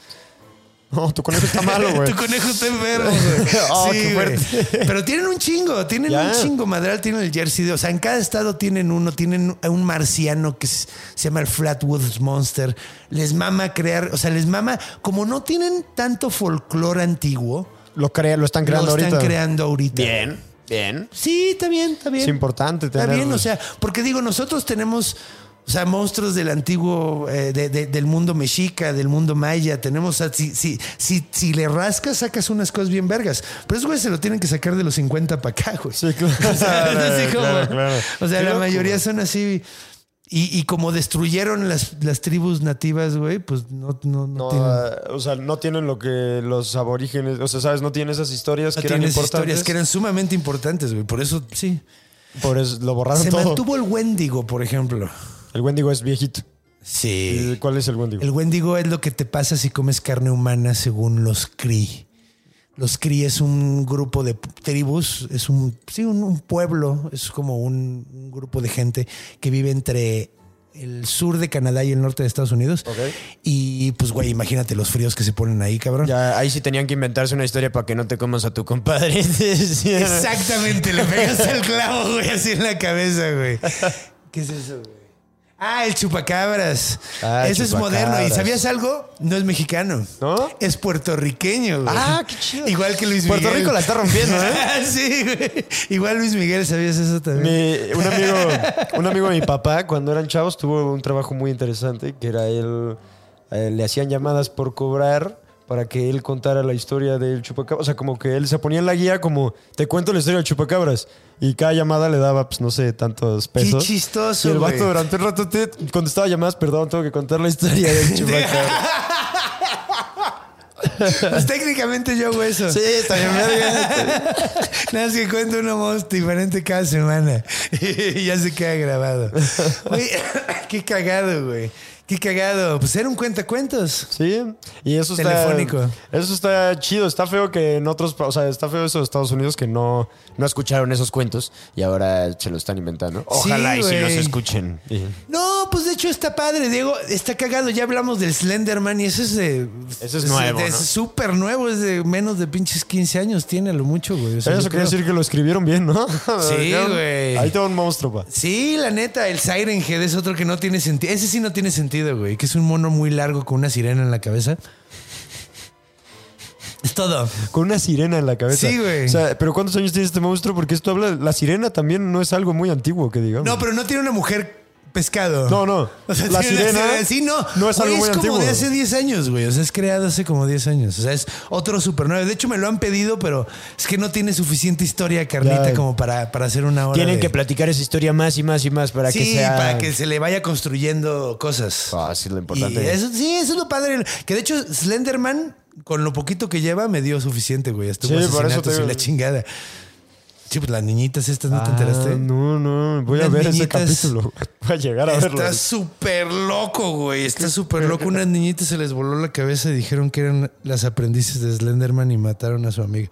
Speaker 4: No, tu conejo está malo, güey.
Speaker 2: tu conejo está enfermo, güey.
Speaker 4: Oh,
Speaker 2: sí,
Speaker 4: qué
Speaker 2: güey. Pero tienen un chingo, tienen un chingo. Madral tienen el Jersey. de- O sea, en cada estado tienen uno. Tienen un marciano que se llama el Flatwoods Monster. Les mama crear, o sea, les mama. Como no tienen tanto folclore antiguo,
Speaker 4: Lo, crea, lo están
Speaker 2: lo
Speaker 4: creando
Speaker 2: están
Speaker 4: ahorita.
Speaker 2: creando ahorita.
Speaker 4: Bien, bien.
Speaker 2: Sí, está bien, está bien.
Speaker 4: Es importante
Speaker 2: Está
Speaker 4: tener-
Speaker 2: bien, o sea, porque digo, nosotros tenemos, o sea, monstruos del antiguo, eh, de- de- del mundo mexica, del mundo maya, tenemos, o sea, si, si, si, si le rascas, sacas unas cosas bien vergas. Pero esos güeyes se lo tienen que sacar de los 50 para acá, güey.
Speaker 4: Sí, claro.
Speaker 2: O sea, es así como-
Speaker 4: Claro, claro.
Speaker 2: o sea
Speaker 4: Qué
Speaker 2: la mayoría son así. Y, y como destruyeron las, las tribus nativas, güey, pues no, no, no,
Speaker 4: No,
Speaker 2: tienen,
Speaker 4: ah, o sea, no tienen lo que los aborígenes, o sea, sabes, no tienen esas historias
Speaker 2: no
Speaker 4: que eran importantes.
Speaker 2: historias que eran sumamente importantes, güey. Por eso, sí.
Speaker 4: Por eso lo borraron
Speaker 2: Se
Speaker 4: todo.
Speaker 2: mantuvo el Wendigo, por ejemplo.
Speaker 4: El Wendigo es viejito.
Speaker 2: Sí.
Speaker 4: ¿Y ¿Cuál es el Wendigo?
Speaker 2: El Wendigo es lo que te pasa si comes carne humana según los Cree. Los Cree es un grupo de tribus, es un, sí, un, un pueblo, es como un, un grupo de gente que vive entre el sur de Canadá y el norte de Estados Unidos. Y pues, güey, imagínate los fríos que se ponen ahí, cabrón.
Speaker 4: Ya, ahí sí tenían que inventarse una historia para que no te comas a tu compadre.
Speaker 2: Exactamente, le pegaste el clavo, güey, así en la cabeza, güey. ¿Qué es eso, güey? Ah, el chupacabras.
Speaker 4: Ah,
Speaker 2: Eso es moderno. ¿Y sabías algo? No es mexicano.
Speaker 4: ¿No?
Speaker 2: Es puertorriqueño, güey.
Speaker 4: Ah, qué chido.
Speaker 2: Igual que Luis
Speaker 4: Puerto
Speaker 2: Miguel.
Speaker 4: Rico la está rompiendo, ¿eh?
Speaker 2: sí, güey. Igual Luis Miguel, ¿sabías eso también?
Speaker 4: Mi- un, amigo, un amigo de mi papá, cuando eran chavos, tuvo un trabajo muy interesante, que era él, eh, le hacían llamadas por cobrar para que él contara la historia del chupacabras. O sea, como que él se ponía en la guía como, te cuento la historia del chupacabras. Y cada llamada le daba, pues, no sé, tantos pesos.
Speaker 2: chistoso,
Speaker 4: Y el vato durante un rato te contestaba llamadas, perdón, tengo que contar la historia del chupacabras.
Speaker 2: Pues técnicamente yo hago eso.
Speaker 4: sí, está bien.
Speaker 2: Nada más que cuento una voz diferente cada semana. Y ya se queda grabado. Qué cagado, güey. Qué cagado. Pues era un cuentacuentos.
Speaker 4: Sí, y eso está.
Speaker 2: Telefónico.
Speaker 4: Eso está chido. Está feo que en otros. O sea, está feo eso de Estados Unidos que no, no escucharon esos cuentos y ahora se lo están inventando. Ojalá y si los escuchen.
Speaker 2: No, pues de hecho está padre, Diego. Está cagado. Ya hablamos del Slenderman y eso es de.
Speaker 4: Ese es nuevo,
Speaker 2: Es
Speaker 4: ¿no?
Speaker 2: súper nuevo. Es de menos de pinches 15 años. Tiene a lo mucho, güey. O sea,
Speaker 4: Eso quiere decir que lo escribieron bien, ¿no?
Speaker 2: Sí, güey.
Speaker 4: Ahí está un monstruo, pa.
Speaker 2: Sí, la neta, el Siren Head es otro que no tiene sentido. Ese sí no tiene sentido, güey. Que es un mono muy largo con una sirena en la cabeza. Es todo.
Speaker 4: Con una sirena en la cabeza.
Speaker 2: Sí, güey.
Speaker 4: O sea, pero ¿cuántos años tiene este monstruo? Porque esto habla. La sirena también no es algo muy antiguo, que digamos.
Speaker 2: No, pero no tiene una mujer pescado.
Speaker 4: No, no.
Speaker 2: O sea,
Speaker 4: La
Speaker 2: una
Speaker 4: sirena
Speaker 2: Sí, no.
Speaker 4: no es algo
Speaker 2: Güey,
Speaker 4: muy
Speaker 2: es como
Speaker 4: antiguo.
Speaker 2: de hace 10 años, güey. O sea, es creado hace como 10 años. O sea, es otro super nuevo. De hecho, me lo han pedido, pero es que no tiene suficiente historia, Carnita,
Speaker 4: Ya.
Speaker 2: como para, para hacer una hora.
Speaker 6: Tienen
Speaker 2: de-
Speaker 6: que platicar esa historia más y más y más para
Speaker 2: sí,
Speaker 6: que sea.
Speaker 2: para que se le vaya construyendo cosas.
Speaker 4: Ah, sí, lo
Speaker 2: Y
Speaker 4: importante.
Speaker 2: eso, sí, eso es lo padre. Que de hecho, Slenderman, con lo poquito que lleva, me dio suficiente, güey. Estuvo
Speaker 4: Sí, por eso
Speaker 2: asesinatos
Speaker 4: te
Speaker 2: y
Speaker 4: digo.
Speaker 2: la chingada. Sí, pues las niñitas estas, ¿no te
Speaker 4: Ah,
Speaker 2: enteraste?
Speaker 4: No, no. Voy a ver ese
Speaker 2: niñitas-
Speaker 4: capítulo. A llegar a verlo.
Speaker 2: Está súper loco, güey. Está súper loco. Unas niñitas se les voló la cabeza y dijeron que eran las aprendices de Slenderman y mataron a su amiga.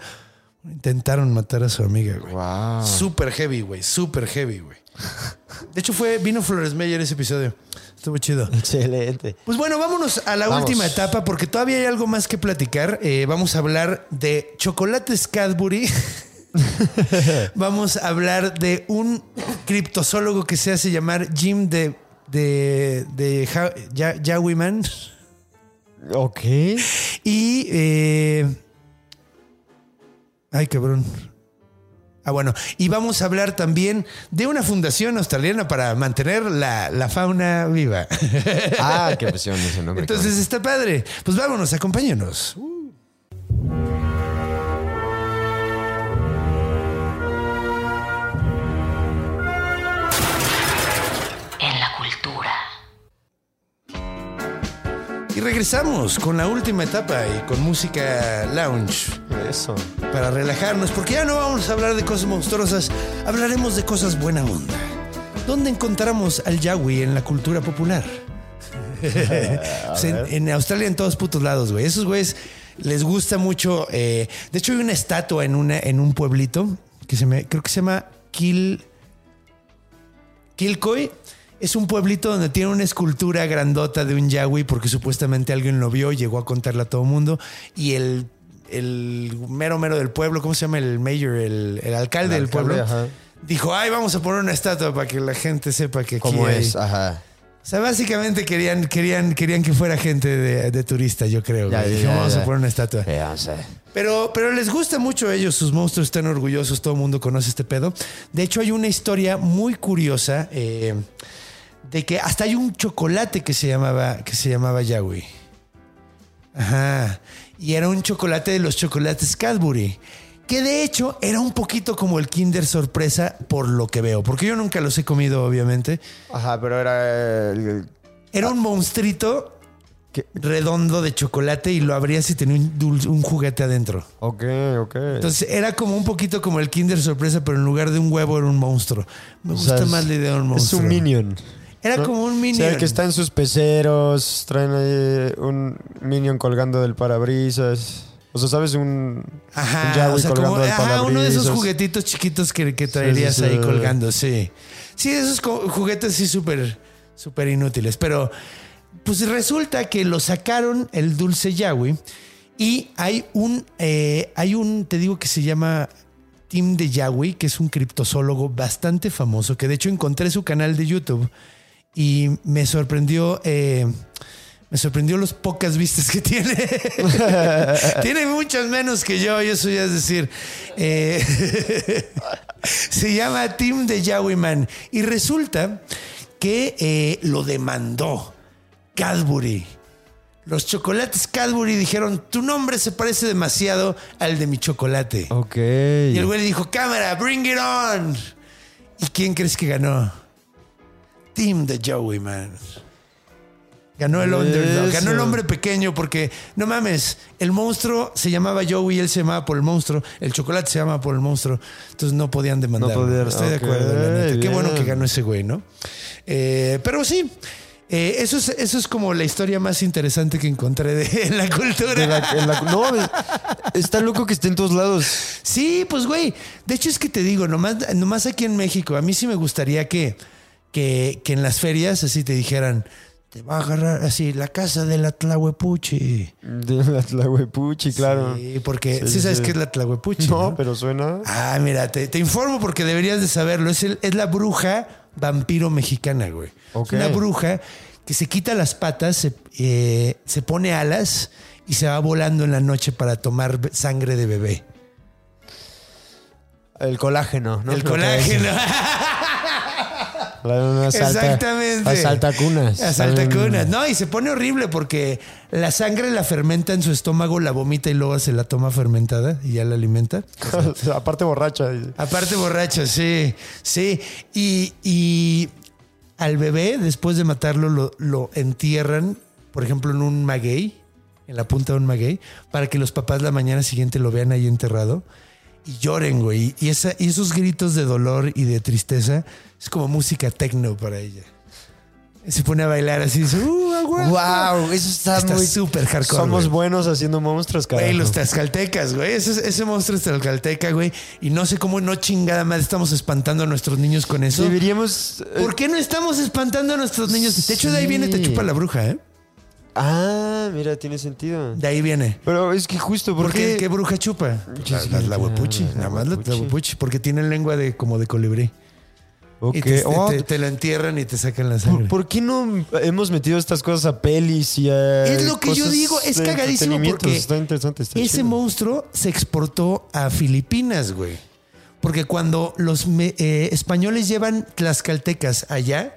Speaker 2: Intentaron matar a su amiga, güey.
Speaker 4: Wow.
Speaker 2: Súper heavy, güey. Súper heavy, güey. De hecho, fue, vino Flores Meyer ese episodio. Estuvo chido.
Speaker 6: Excelente.
Speaker 2: Pues bueno, vámonos a la
Speaker 4: Vamos.
Speaker 2: última etapa porque todavía hay algo más que platicar. Eh, vamos a hablar de chocolates Cadbury. vamos a hablar de un criptozoólogo que se hace llamar Jim de, de, de Ja- Ya- Yowie Man.
Speaker 4: Ok.
Speaker 2: Y. eh, ay, cabrón. Ah, bueno. Y vamos a hablar también de una fundación australiana para mantener la, la fauna viva.
Speaker 4: Ah, qué presión ese nombre.
Speaker 2: Entonces está padre. Pues vámonos, acompáñanos.
Speaker 3: En
Speaker 2: Y regresamos con la última etapa y con música lounge
Speaker 4: Eso.
Speaker 2: para relajarnos, porque ya no vamos a hablar de cosas monstruosas, hablaremos de cosas buena onda. ¿Dónde encontramos al Yawi en la cultura popular? En, en Australia en todos putos lados, güey. Esos güeyes les gusta mucho. eh, de hecho, hay una estatua en, una, en un pueblito que se me, creo que se llama Kil, Kilcoy. Es un pueblito donde tiene una escultura grandota de un Yawi porque supuestamente alguien lo vio y llegó a contarle a todo el mundo. Y el, el mero mero del pueblo, ¿cómo se llama? El mayor, el, el alcalde
Speaker 4: El
Speaker 2: del pueblo.
Speaker 4: ajá.
Speaker 2: Dijo, ay, vamos a poner una estatua para que la gente sepa que aquí
Speaker 4: ¿Cómo
Speaker 2: hay-".
Speaker 4: es? Ajá.
Speaker 2: O sea, básicamente querían, querían, querían que fuera gente de, de turista, yo creo.
Speaker 4: Ya,
Speaker 2: vamos
Speaker 4: ya.
Speaker 2: a poner una estatua. Pero, pero les gusta mucho a ellos, sus monstruos están orgullosos, todo el mundo conoce este pedo. De hecho, hay una historia muy curiosa eh, de que hasta hay un chocolate que se llamaba, que se llamaba Yawi. Ajá. Y era un chocolate de los chocolates Cadbury. Que de hecho era un poquito como el Kinder sorpresa por lo que veo. Porque yo nunca los he comido, obviamente.
Speaker 4: Ajá, pero era el-
Speaker 2: Era un monstruito
Speaker 4: ¿Qué?
Speaker 2: redondo de chocolate y lo abrías y tenía un, juguete adentro.
Speaker 4: Ok, ok.
Speaker 2: Entonces era como un poquito como el Kinder sorpresa, pero en lugar de un huevo era un monstruo. Me
Speaker 4: O
Speaker 2: gusta
Speaker 4: sea,
Speaker 2: más la idea de un
Speaker 4: Es
Speaker 2: monstruo.
Speaker 4: un minion.
Speaker 2: Era
Speaker 4: ¿no?
Speaker 2: como un
Speaker 4: O
Speaker 2: minion.
Speaker 4: sea, el que está en sus peceros, traen ahí un minion colgando del parabrisas. O sea, ¿sabes? Un, un
Speaker 2: Ajá,
Speaker 4: Yawi
Speaker 2: o sea, como,
Speaker 4: colgando del
Speaker 2: ajá, uno de esos juguetitos chiquitos que, que traerías
Speaker 4: sí, sí.
Speaker 2: ahí colgando, sí. Sí, esos juguetes sí súper, súper inútiles. Pero pues resulta que lo sacaron el dulce Yawi y hay un, eh, hay un, te digo que se llama Tim de Yawi, que es un criptozoólogo bastante famoso, que de hecho encontré su canal de YouTube y me sorprendió... eh, me sorprendió los pocas vistas que tiene. tiene muchas menos que yo, y eso ya es decir. Eh, se llama Tim de Yowie Man. Y resulta que eh, lo demandó Cadbury. Los chocolates Cadbury dijeron: Tu nombre se parece demasiado al de mi chocolate.
Speaker 4: Ok.
Speaker 2: Y el güey le dijo: Cámara, bring it on. ¿Y quién crees que ganó? Tim de Joey, man. Ganó el underdog, ganó el hombre pequeño porque, no mames, el monstruo se llamaba Joey él se llamaba por el monstruo, el chocolate se llamaba por el monstruo, entonces no podían demandar.
Speaker 4: No podían,
Speaker 2: Estoy de acuerdo, la neta. Qué bueno que ganó ese güey, ¿no? Eh, pero sí, eh, eso, es, eso es como la historia más interesante que encontré de en la cultura.
Speaker 4: De la- la- no, es- está loco que esté en todos lados.
Speaker 2: Sí, pues güey. De hecho es que te digo, nomás, nomás aquí en México, a mí sí me gustaría que, que, que en las ferias así te dijeran, te va a agarrar así la casa de la Tlahuepuchi.
Speaker 4: De la Tlahuepuchi, claro.
Speaker 2: Sí, porque sí,
Speaker 4: Sí,
Speaker 2: sabes
Speaker 4: sí.
Speaker 2: qué es la Tlahuepuchi.
Speaker 4: No,
Speaker 2: ¿no?
Speaker 4: pero suena.
Speaker 2: Ah, mira, te, te informo porque deberías de saberlo. Es, el- es la bruja vampiro mexicana, güey.
Speaker 4: Ok.
Speaker 2: Es una bruja que se quita las patas, se, eh, se pone alas y se va volando en la noche para tomar sangre de bebé.
Speaker 4: El colágeno, ¿no?
Speaker 2: El colágeno. Exactamente.
Speaker 4: Asalta cunas.
Speaker 2: Asalta cunas. No, y se pone horrible porque la sangre la fermenta en su estómago, la vomita y luego se la toma fermentada y ya la alimenta.
Speaker 4: Aparte borracha.
Speaker 2: Aparte borracho, sí, sí. Y, y al bebé, después de matarlo, lo, lo entierran, por ejemplo, en un maguey, en la punta de un maguey, para que los papás la mañana siguiente lo vean ahí enterrado y lloren, güey. Y, esa, y esos gritos de dolor y de tristeza es como música techno para ella. Se pone a bailar así, dice, ¡uh, agua!
Speaker 4: Wow, eso está,
Speaker 2: Está
Speaker 4: muy
Speaker 2: súper hardcore,
Speaker 4: Somos
Speaker 2: güey.
Speaker 4: buenos haciendo monstruos, carajo.
Speaker 2: Güey, los tlaxcaltecas, güey. Ese, ese monstruo es tlaxcalteca, güey. Y no sé cómo no chingada más estamos espantando a nuestros niños con eso.
Speaker 4: Deberíamos. eh,
Speaker 2: ¿Por qué no estamos espantando a nuestros niños? De hecho, de ahí viene Te chupa la bruja, ¿eh?
Speaker 4: Ah, mira, tiene sentido.
Speaker 2: De ahí viene.
Speaker 4: Pero es que justo
Speaker 2: ¿Por
Speaker 4: porque.
Speaker 2: qué? ¿Qué bruja chupa? La, la, la huepuchi,
Speaker 4: la
Speaker 2: nada más la, la
Speaker 4: huepuchi.
Speaker 2: porque tienen lengua de como de colibrí.
Speaker 4: Ok.
Speaker 2: Y te,
Speaker 4: Oh,
Speaker 2: te- te la entierran y te sacan la sangre.
Speaker 4: ¿por, qué no hemos metido estas cosas a pelis y a
Speaker 2: Es lo que yo digo, es cagadísimo porque
Speaker 4: Está interesante. está
Speaker 2: Ese
Speaker 4: chido.
Speaker 2: monstruo se exportó a Filipinas, güey. Porque cuando los eh, españoles llevan tlaxcaltecas allá,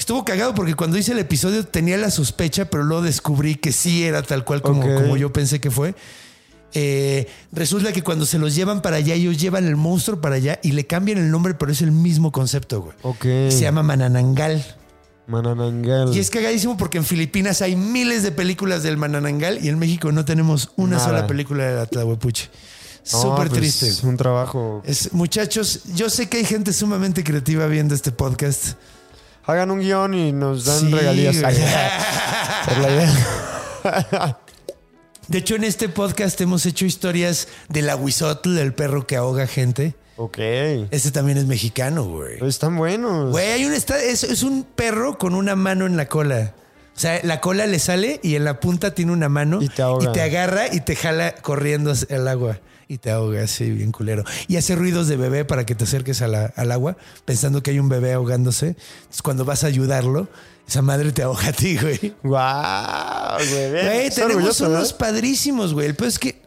Speaker 2: estuvo cagado porque cuando hice el episodio tenía la sospecha, pero luego descubrí que sí era tal cual como, como yo pensé que fue. Eh, resulta que cuando se los llevan para allá, ellos llevan el monstruo para allá y le cambian el nombre, pero es el mismo concepto, güey.
Speaker 4: Ok.
Speaker 2: Se llama Mananangal.
Speaker 4: Mananangal.
Speaker 2: Y es cagadísimo porque en Filipinas hay miles de películas del Mananangal y en México no tenemos una
Speaker 4: Nada.
Speaker 2: sola película de la Tlahuepuchi.
Speaker 4: No,
Speaker 2: Súper
Speaker 4: pues,
Speaker 2: triste.
Speaker 4: Es un trabajo.
Speaker 2: Es, muchachos, yo sé que hay gente sumamente creativa viendo este podcast.
Speaker 4: Hagan un guion y nos dan
Speaker 2: Sí,
Speaker 4: regalías. Por la idea.
Speaker 2: De hecho, en este podcast hemos hecho historias del aguizotl, del perro que ahoga gente.
Speaker 4: Ok.
Speaker 2: Este también es mexicano, güey.
Speaker 4: Están buenos.
Speaker 2: Güey, hay un esta- es, es un perro con una mano en la cola. O sea, la cola le sale y en la punta tiene una mano
Speaker 4: Y te ahoga.
Speaker 2: y te agarra y te jala corriendo el agua y te ahoga así bien culero. Y hace ruidos de bebé para que te acerques a la- al agua pensando que hay un bebé ahogándose. Entonces, cuando vas a ayudarlo, esa madre te ahoga a ti, güey.
Speaker 4: Guau, güey. bien.
Speaker 2: Güey,
Speaker 4: Está
Speaker 2: tenemos unos padrísimos, güey. El peor es que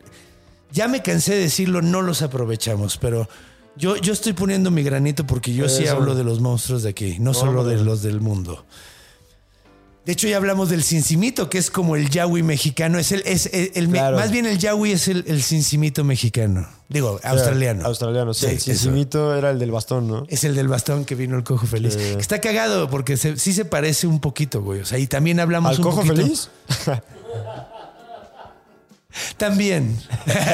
Speaker 2: ya me cansé de decirlo, no los aprovechamos, pero yo, yo estoy poniendo mi granito porque yo sí hablo de los monstruos de aquí, no solo de los del mundo. De hecho, ya hablamos del cincimito, que es como el yawi mexicano. Es el, es el, el
Speaker 4: Claro.
Speaker 2: más bien el yawi es el, el cincimito mexicano. Digo, australiano.
Speaker 4: Australiano, sí.
Speaker 2: Sí,
Speaker 4: el cincimito era el del bastón, ¿no?
Speaker 2: Es el del bastón que vino el cojo feliz.
Speaker 4: Sí.
Speaker 2: Está cagado porque se- sí se parece un poquito, güey. O sea, y también hablamos
Speaker 4: ¿Al
Speaker 2: un
Speaker 4: cojo
Speaker 2: poquito-
Speaker 4: feliz?
Speaker 2: También.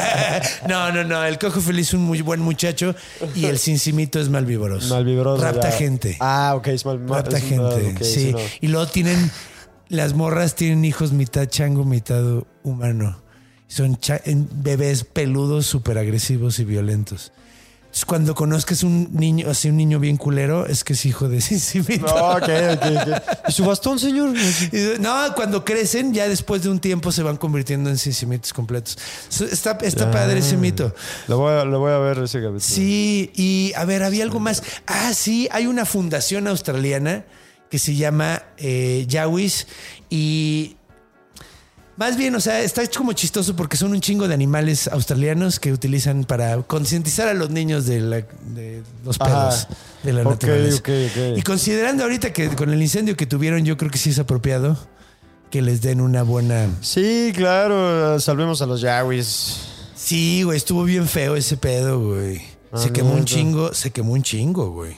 Speaker 2: no, no, no. El cojo feliz es un muy buen muchacho y el cincimito es malvívoros.
Speaker 4: Malvibroso.
Speaker 2: Rapta
Speaker 4: ya.
Speaker 2: gente.
Speaker 4: Ah, ok. Es mal,
Speaker 2: Rapta
Speaker 4: es-
Speaker 2: gente. sí.
Speaker 4: no.
Speaker 2: Y luego tienen. Las morras tienen hijos mitad chango, mitad humano. Son bebés peludos, súper agresivos y violentos. Cuando conozcas un niño, así un niño bien culero, es que es hijo de cincimito.
Speaker 4: No, ok, ok, ok. ¿Y su bastón, señor?
Speaker 2: No, cuando crecen, ya después de un tiempo se van convirtiendo en cincimitos completos. Está, está padre ese mito.
Speaker 4: Lo voy, a, lo voy a ver ese capítulo.
Speaker 2: Sí, y a ver, había algo más. Ah, sí, hay una fundación australiana que se llama eh, Yawis y más bien, o sea, está como chistoso porque son un chingo de animales australianos que utilizan para concientizar a los niños de, la- de los
Speaker 4: Ajá.
Speaker 2: pedos de la
Speaker 4: Ok,
Speaker 2: naturaleza.
Speaker 4: ok, ok.
Speaker 2: Y considerando ahorita que con el incendio que tuvieron, yo creo que sí es apropiado que les den una buena...
Speaker 4: Sí, claro. Salvemos a los Yawis.
Speaker 2: Sí, güey, estuvo bien feo ese pedo, güey. Se
Speaker 4: Ah,
Speaker 2: quemó un chingo, se quemó un chingo, güey.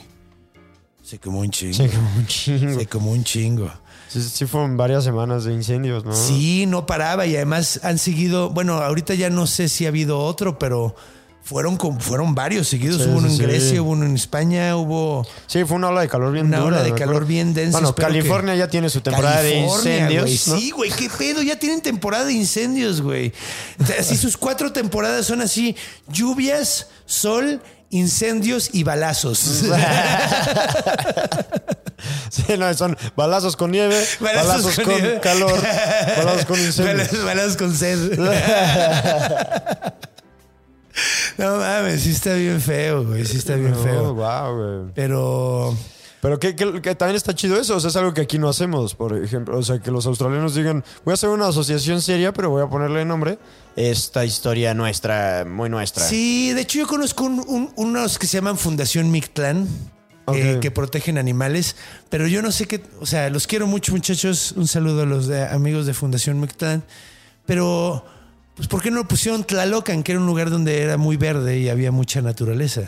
Speaker 2: Se quemó un chingo.
Speaker 4: Sí, como un chingo.
Speaker 2: Se quemó un chingo.
Speaker 4: Sí, sí, fueron varias semanas de incendios, ¿no?
Speaker 2: Sí, no paraba y además han seguido, bueno, ahorita ya no sé si ha habido otro, pero fueron con, fueron varios seguidos.
Speaker 4: Sí,
Speaker 2: hubo uno en
Speaker 4: sí.
Speaker 2: Grecia, hubo uno en España, hubo
Speaker 4: Sí, fue una ola de calor bien
Speaker 2: una
Speaker 4: dura.
Speaker 2: ola de calor bien densa.
Speaker 4: Bueno,
Speaker 2: Espero que-
Speaker 4: California ya tiene su temporada de incendios.
Speaker 2: güey.
Speaker 4: ¿no?
Speaker 2: Sí, güey, qué pedo, ya tienen temporada de incendios, güey. Así sus cuatro temporadas son así, lluvias, sol incendios y balazos.
Speaker 4: Sí, no, son balazos con nieve, balazos, con,
Speaker 2: nieve.
Speaker 4: calor, balazos con incendio.
Speaker 2: Balazos, balazos con sed. no mames, sí está bien feo, güey. Sí está bien
Speaker 4: No,
Speaker 2: feo.
Speaker 4: wow, güey.
Speaker 2: Pero
Speaker 4: Pero que, que- que también está chido eso, o sea, es algo que aquí no hacemos, por ejemplo, o sea, que los australianos digan, voy a hacer una asociación seria, pero voy a ponerle nombre esta historia nuestra, muy nuestra.
Speaker 2: Sí, de hecho yo conozco un- un- unos que se llaman Fundación Mictlán. eh, que protegen animales, pero yo no sé qué, o sea, los quiero mucho muchachos, un saludo a los de- amigos de Fundación Mictlán, pero pues ¿por qué no pusieron Tlalocan, que era un lugar donde era muy verde y había mucha naturaleza?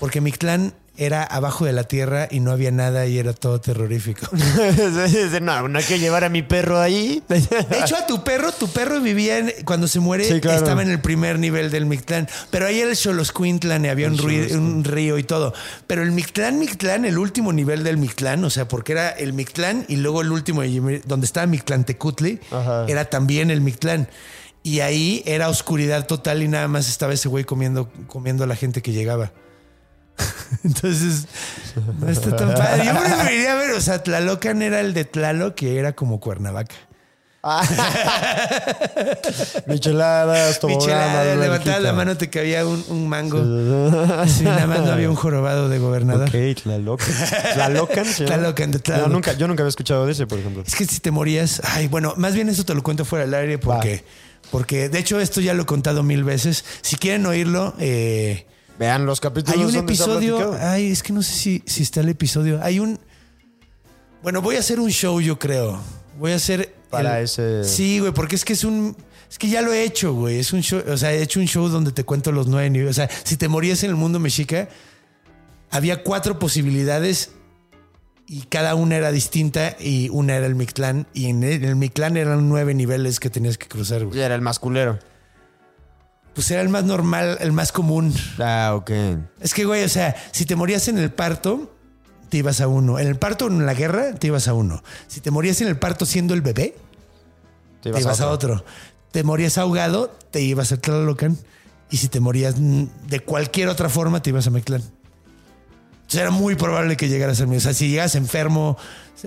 Speaker 2: Porque Mictlán era abajo de la tierra y no había nada y era todo terrorífico.
Speaker 4: no, no hay que llevar a mi perro ahí.
Speaker 2: De hecho, a tu perro, tu perro vivía en- cuando se muere,
Speaker 4: Sí, claro.
Speaker 2: estaba en el primer nivel del Mictlán. Pero ahí era el Xoloscuintlan y había un, rui- un río y todo. Pero el Mictlán, Mictlán, el último nivel del Mictlán, o sea, porque era el Mictlán y luego el último, donde estaba Mictlantecutli,
Speaker 4: Ajá.
Speaker 2: era también el Mictlán. Y ahí era oscuridad total y nada más estaba ese güey comiendo, comiendo a la gente que llegaba. Entonces, no está tan padre. Yo preferiría ver, o sea, Tlalocan era el de Tlaloc, que era como Cuernavaca.
Speaker 4: Micheladas, toboganas,
Speaker 2: Michelada,
Speaker 4: alberquita.
Speaker 2: levantabas la mano, te cabía un, un mango. Sí, nada más no había un jorobado de gobernador.
Speaker 4: Ok, Tlalocan. ¿Tlalocan? llama?
Speaker 2: Tlalocan, de Tlaloc.
Speaker 4: No, nunca, yo nunca había escuchado de ese, por ejemplo.
Speaker 2: Es que si te morías, ay, bueno, más bien eso te lo cuento fuera del aire porque, porque de hecho esto ya lo he contado mil veces. Si quieren oírlo, eh,
Speaker 4: Vean los capítulos
Speaker 2: hay un
Speaker 4: donde se ha
Speaker 2: episodio, ay, es que no sé si, si está el episodio. Hay un, bueno, voy a hacer un show, yo creo. Voy a hacer
Speaker 4: Para
Speaker 2: el-
Speaker 4: ese-
Speaker 2: Sí, güey, porque es que es un, es que ya lo he hecho, güey. Es un show, o sea, he hecho un show donde te cuento los nueve niveles. O sea, si te morías en el mundo mexica, había cuatro posibilidades y cada una era distinta y una era el Mictlán y en el, en el Mictlán eran nueve niveles que tenías que cruzar, güey.
Speaker 4: Ya era el más culero.
Speaker 2: Pues era el más normal, el más común.
Speaker 4: Ah, ok.
Speaker 2: Es que, güey, o sea, si te morías en el parto, te ibas a uno. En el parto o en la guerra, te ibas a uno. Si te morías en el parto siendo el bebé,
Speaker 4: Te
Speaker 2: te ibas a otro. Te morías ahogado, te ibas a Tlalocan. Y si te morías de cualquier otra forma, te ibas a Meclán. Entonces era muy probable que llegaras al Meclán. O sea, si llegas enfermo,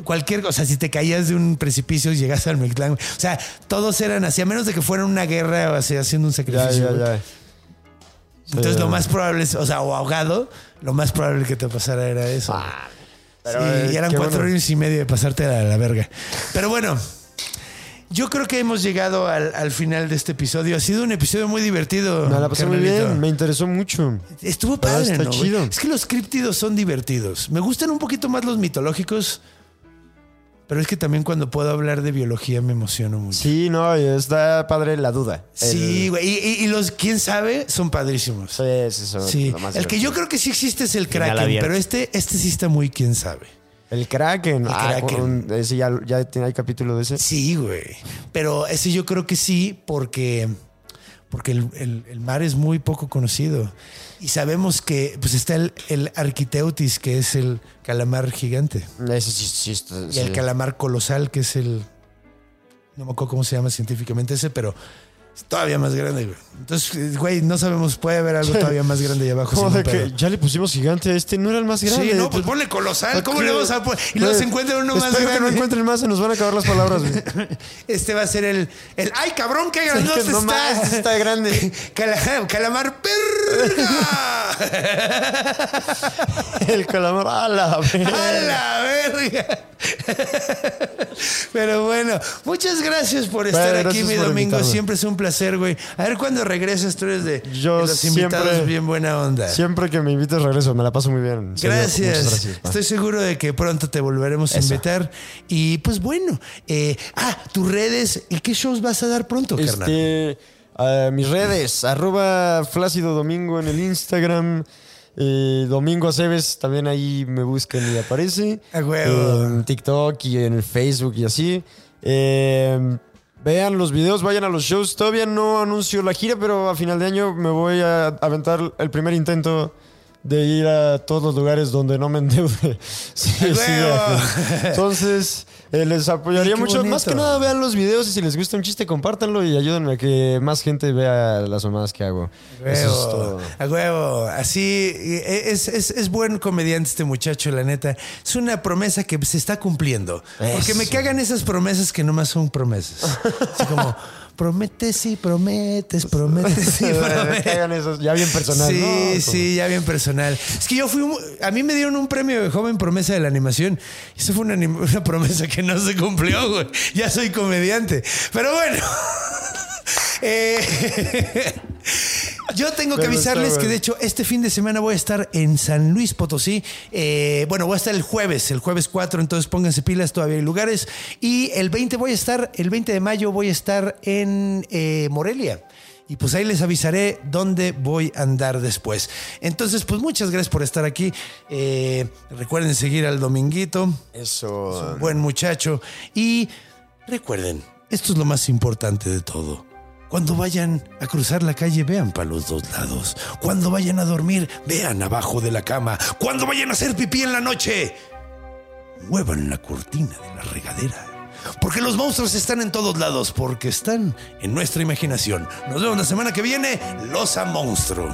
Speaker 2: cualquier cosa, si te caías de un precipicio y llegas al Meclán. O sea, todos eran así, a menos de que fuera una guerra o así, haciendo un
Speaker 4: Ya,
Speaker 2: sacrificio.
Speaker 4: ya,
Speaker 2: güey.
Speaker 4: ya.
Speaker 2: Entonces lo más probable es, o sea, o ahogado, lo más probable que te pasara era eso.
Speaker 4: pero,
Speaker 2: sí,
Speaker 4: eh,
Speaker 2: y eran cuatro
Speaker 4: bueno.
Speaker 2: años y medio de pasarte a la verga. Pero bueno, yo creo que hemos llegado al, al final de este episodio. Ha sido un episodio muy divertido.
Speaker 4: Me la pasé muy bien, me interesó mucho.
Speaker 2: Estuvo
Speaker 4: Ah,
Speaker 2: padre,
Speaker 4: está chido.
Speaker 2: Es que los críptidos son divertidos. Me gustan un poquito más los mitológicos, pero es que también cuando puedo hablar de biología me emociono mucho.
Speaker 4: Sí, no, está padre la duda.
Speaker 2: Sí,
Speaker 4: El-
Speaker 2: güey. Y, y- y los, quién sabe, son padrísimos.
Speaker 4: Sí, sí, eso,
Speaker 2: Sí,
Speaker 4: lo más
Speaker 2: el que yo creo que sí existe es el Kraken, pero este, este sí está muy quién sabe.
Speaker 4: El Kraken.
Speaker 2: El
Speaker 4: ah,
Speaker 2: Kraken.
Speaker 4: un- ese ya, ya tiene, hay capítulo de ese.
Speaker 2: Sí, güey. Pero ese yo creo que sí, porque, porque el, el- el mar es muy poco conocido. Y sabemos que pues está el, el Arquiteutis, que es el calamar gigante.
Speaker 4: Ese sí, sí, está-
Speaker 2: Y
Speaker 4: sí.
Speaker 2: el calamar colosal, que es el. No me acuerdo cómo se llama científicamente ese, pero todavía más grande, güey. Entonces, güey, no sabemos, puede haber algo todavía más grande ahí abajo.
Speaker 4: De que ya le pusimos gigante a este, no era el más grande.
Speaker 2: Sí, no, pues ponle colosal. ¿Cómo
Speaker 4: Ok.
Speaker 2: le vamos a poner? Y luego se
Speaker 4: Güey,
Speaker 2: encuentra uno más
Speaker 4: espero que no
Speaker 2: grande.
Speaker 4: encuentren más, se nos van a acabar las palabras. güey.
Speaker 2: Este va a ser el. el ¡Ay, cabrón, qué grandote
Speaker 4: que no
Speaker 2: está!
Speaker 4: más, está grande.
Speaker 2: Cala- calamar perga.
Speaker 4: el calamar, a la
Speaker 2: ¡A
Speaker 4: verga.
Speaker 2: la verga! Pero bueno, muchas gracias por estar aquí, mi domingo. Siempre es un placer, güey. A ver cuándo regresas, tú eres de,
Speaker 4: Yo
Speaker 2: de los invitados
Speaker 4: siempre-
Speaker 2: bien buena onda.
Speaker 4: Siempre que me invites regreso, me la paso muy bien.
Speaker 2: Gracias. Estoy seguro de que pronto te volveremos a invitar. Y pues bueno, eh, ah, tus redes y qué shows vas a dar pronto, carnal.
Speaker 4: Este, a mis redes, arroba Flácido Domingo en el Instagram. eh, Domingo Aceves, también ahí me buscan y aparece.
Speaker 2: A huevo.
Speaker 4: En TikTok y en el Facebook y así. Eh, vean los videos, vayan a los shows. Todavía no anuncio la gira, pero a final de año me voy a aventar el primer intento de ir a todos los lugares donde no me endeude. Sí,
Speaker 2: ¡A
Speaker 4: sí, Entonces, Eh, les apoyaría
Speaker 2: Ay,
Speaker 4: mucho. Más que nada, vean los videos y si les gusta un chiste, compártanlo y ayúdenme a que más gente vea las mamadas que hago. Eso es
Speaker 2: Huevo,
Speaker 4: todo.
Speaker 2: a huevo. Así eh, es, es, es buen comediante este muchacho, la neta. Es una promesa que se está cumpliendo. Porque me cagan esas promesas que nomás son promesas. Así como, prometes y prometes, prometes y
Speaker 4: Me
Speaker 2: prometes.
Speaker 4: esos, ya bien personal.
Speaker 2: Sí,
Speaker 4: ¿no?
Speaker 2: Sí, ya bien personal. Es que yo fui, un- a mí me dieron un premio de joven promesa de la animación. Eso fue una, una promesa que no se cumplió, güey. Ya soy comediante. Pero bueno. Eh, yo tengo que avisarles que de hecho este fin de semana voy a estar en San Luis Potosí. Eh, bueno, voy a estar el jueves, el jueves 4, entonces pónganse pilas, todavía hay lugares. Y el 20 voy a estar, el 20 de mayo voy a estar en eh, Morelia. Y pues ahí les avisaré dónde voy a andar después. Entonces, pues muchas gracias por estar aquí. Eh, recuerden seguir al Dominguito.
Speaker 4: Eso.
Speaker 2: Buen muchacho. Y recuerden, esto es lo más importante de todo. Cuando vayan a cruzar la calle, vean para los dos lados. Cuando vayan a dormir, vean abajo de la cama. Cuando vayan a hacer pipí en la noche, muevan la cortina de la regadera. Porque los monstruos están en todos lados, porque están en nuestra imaginación. Nos vemos la semana que viene, Los a Monstruo.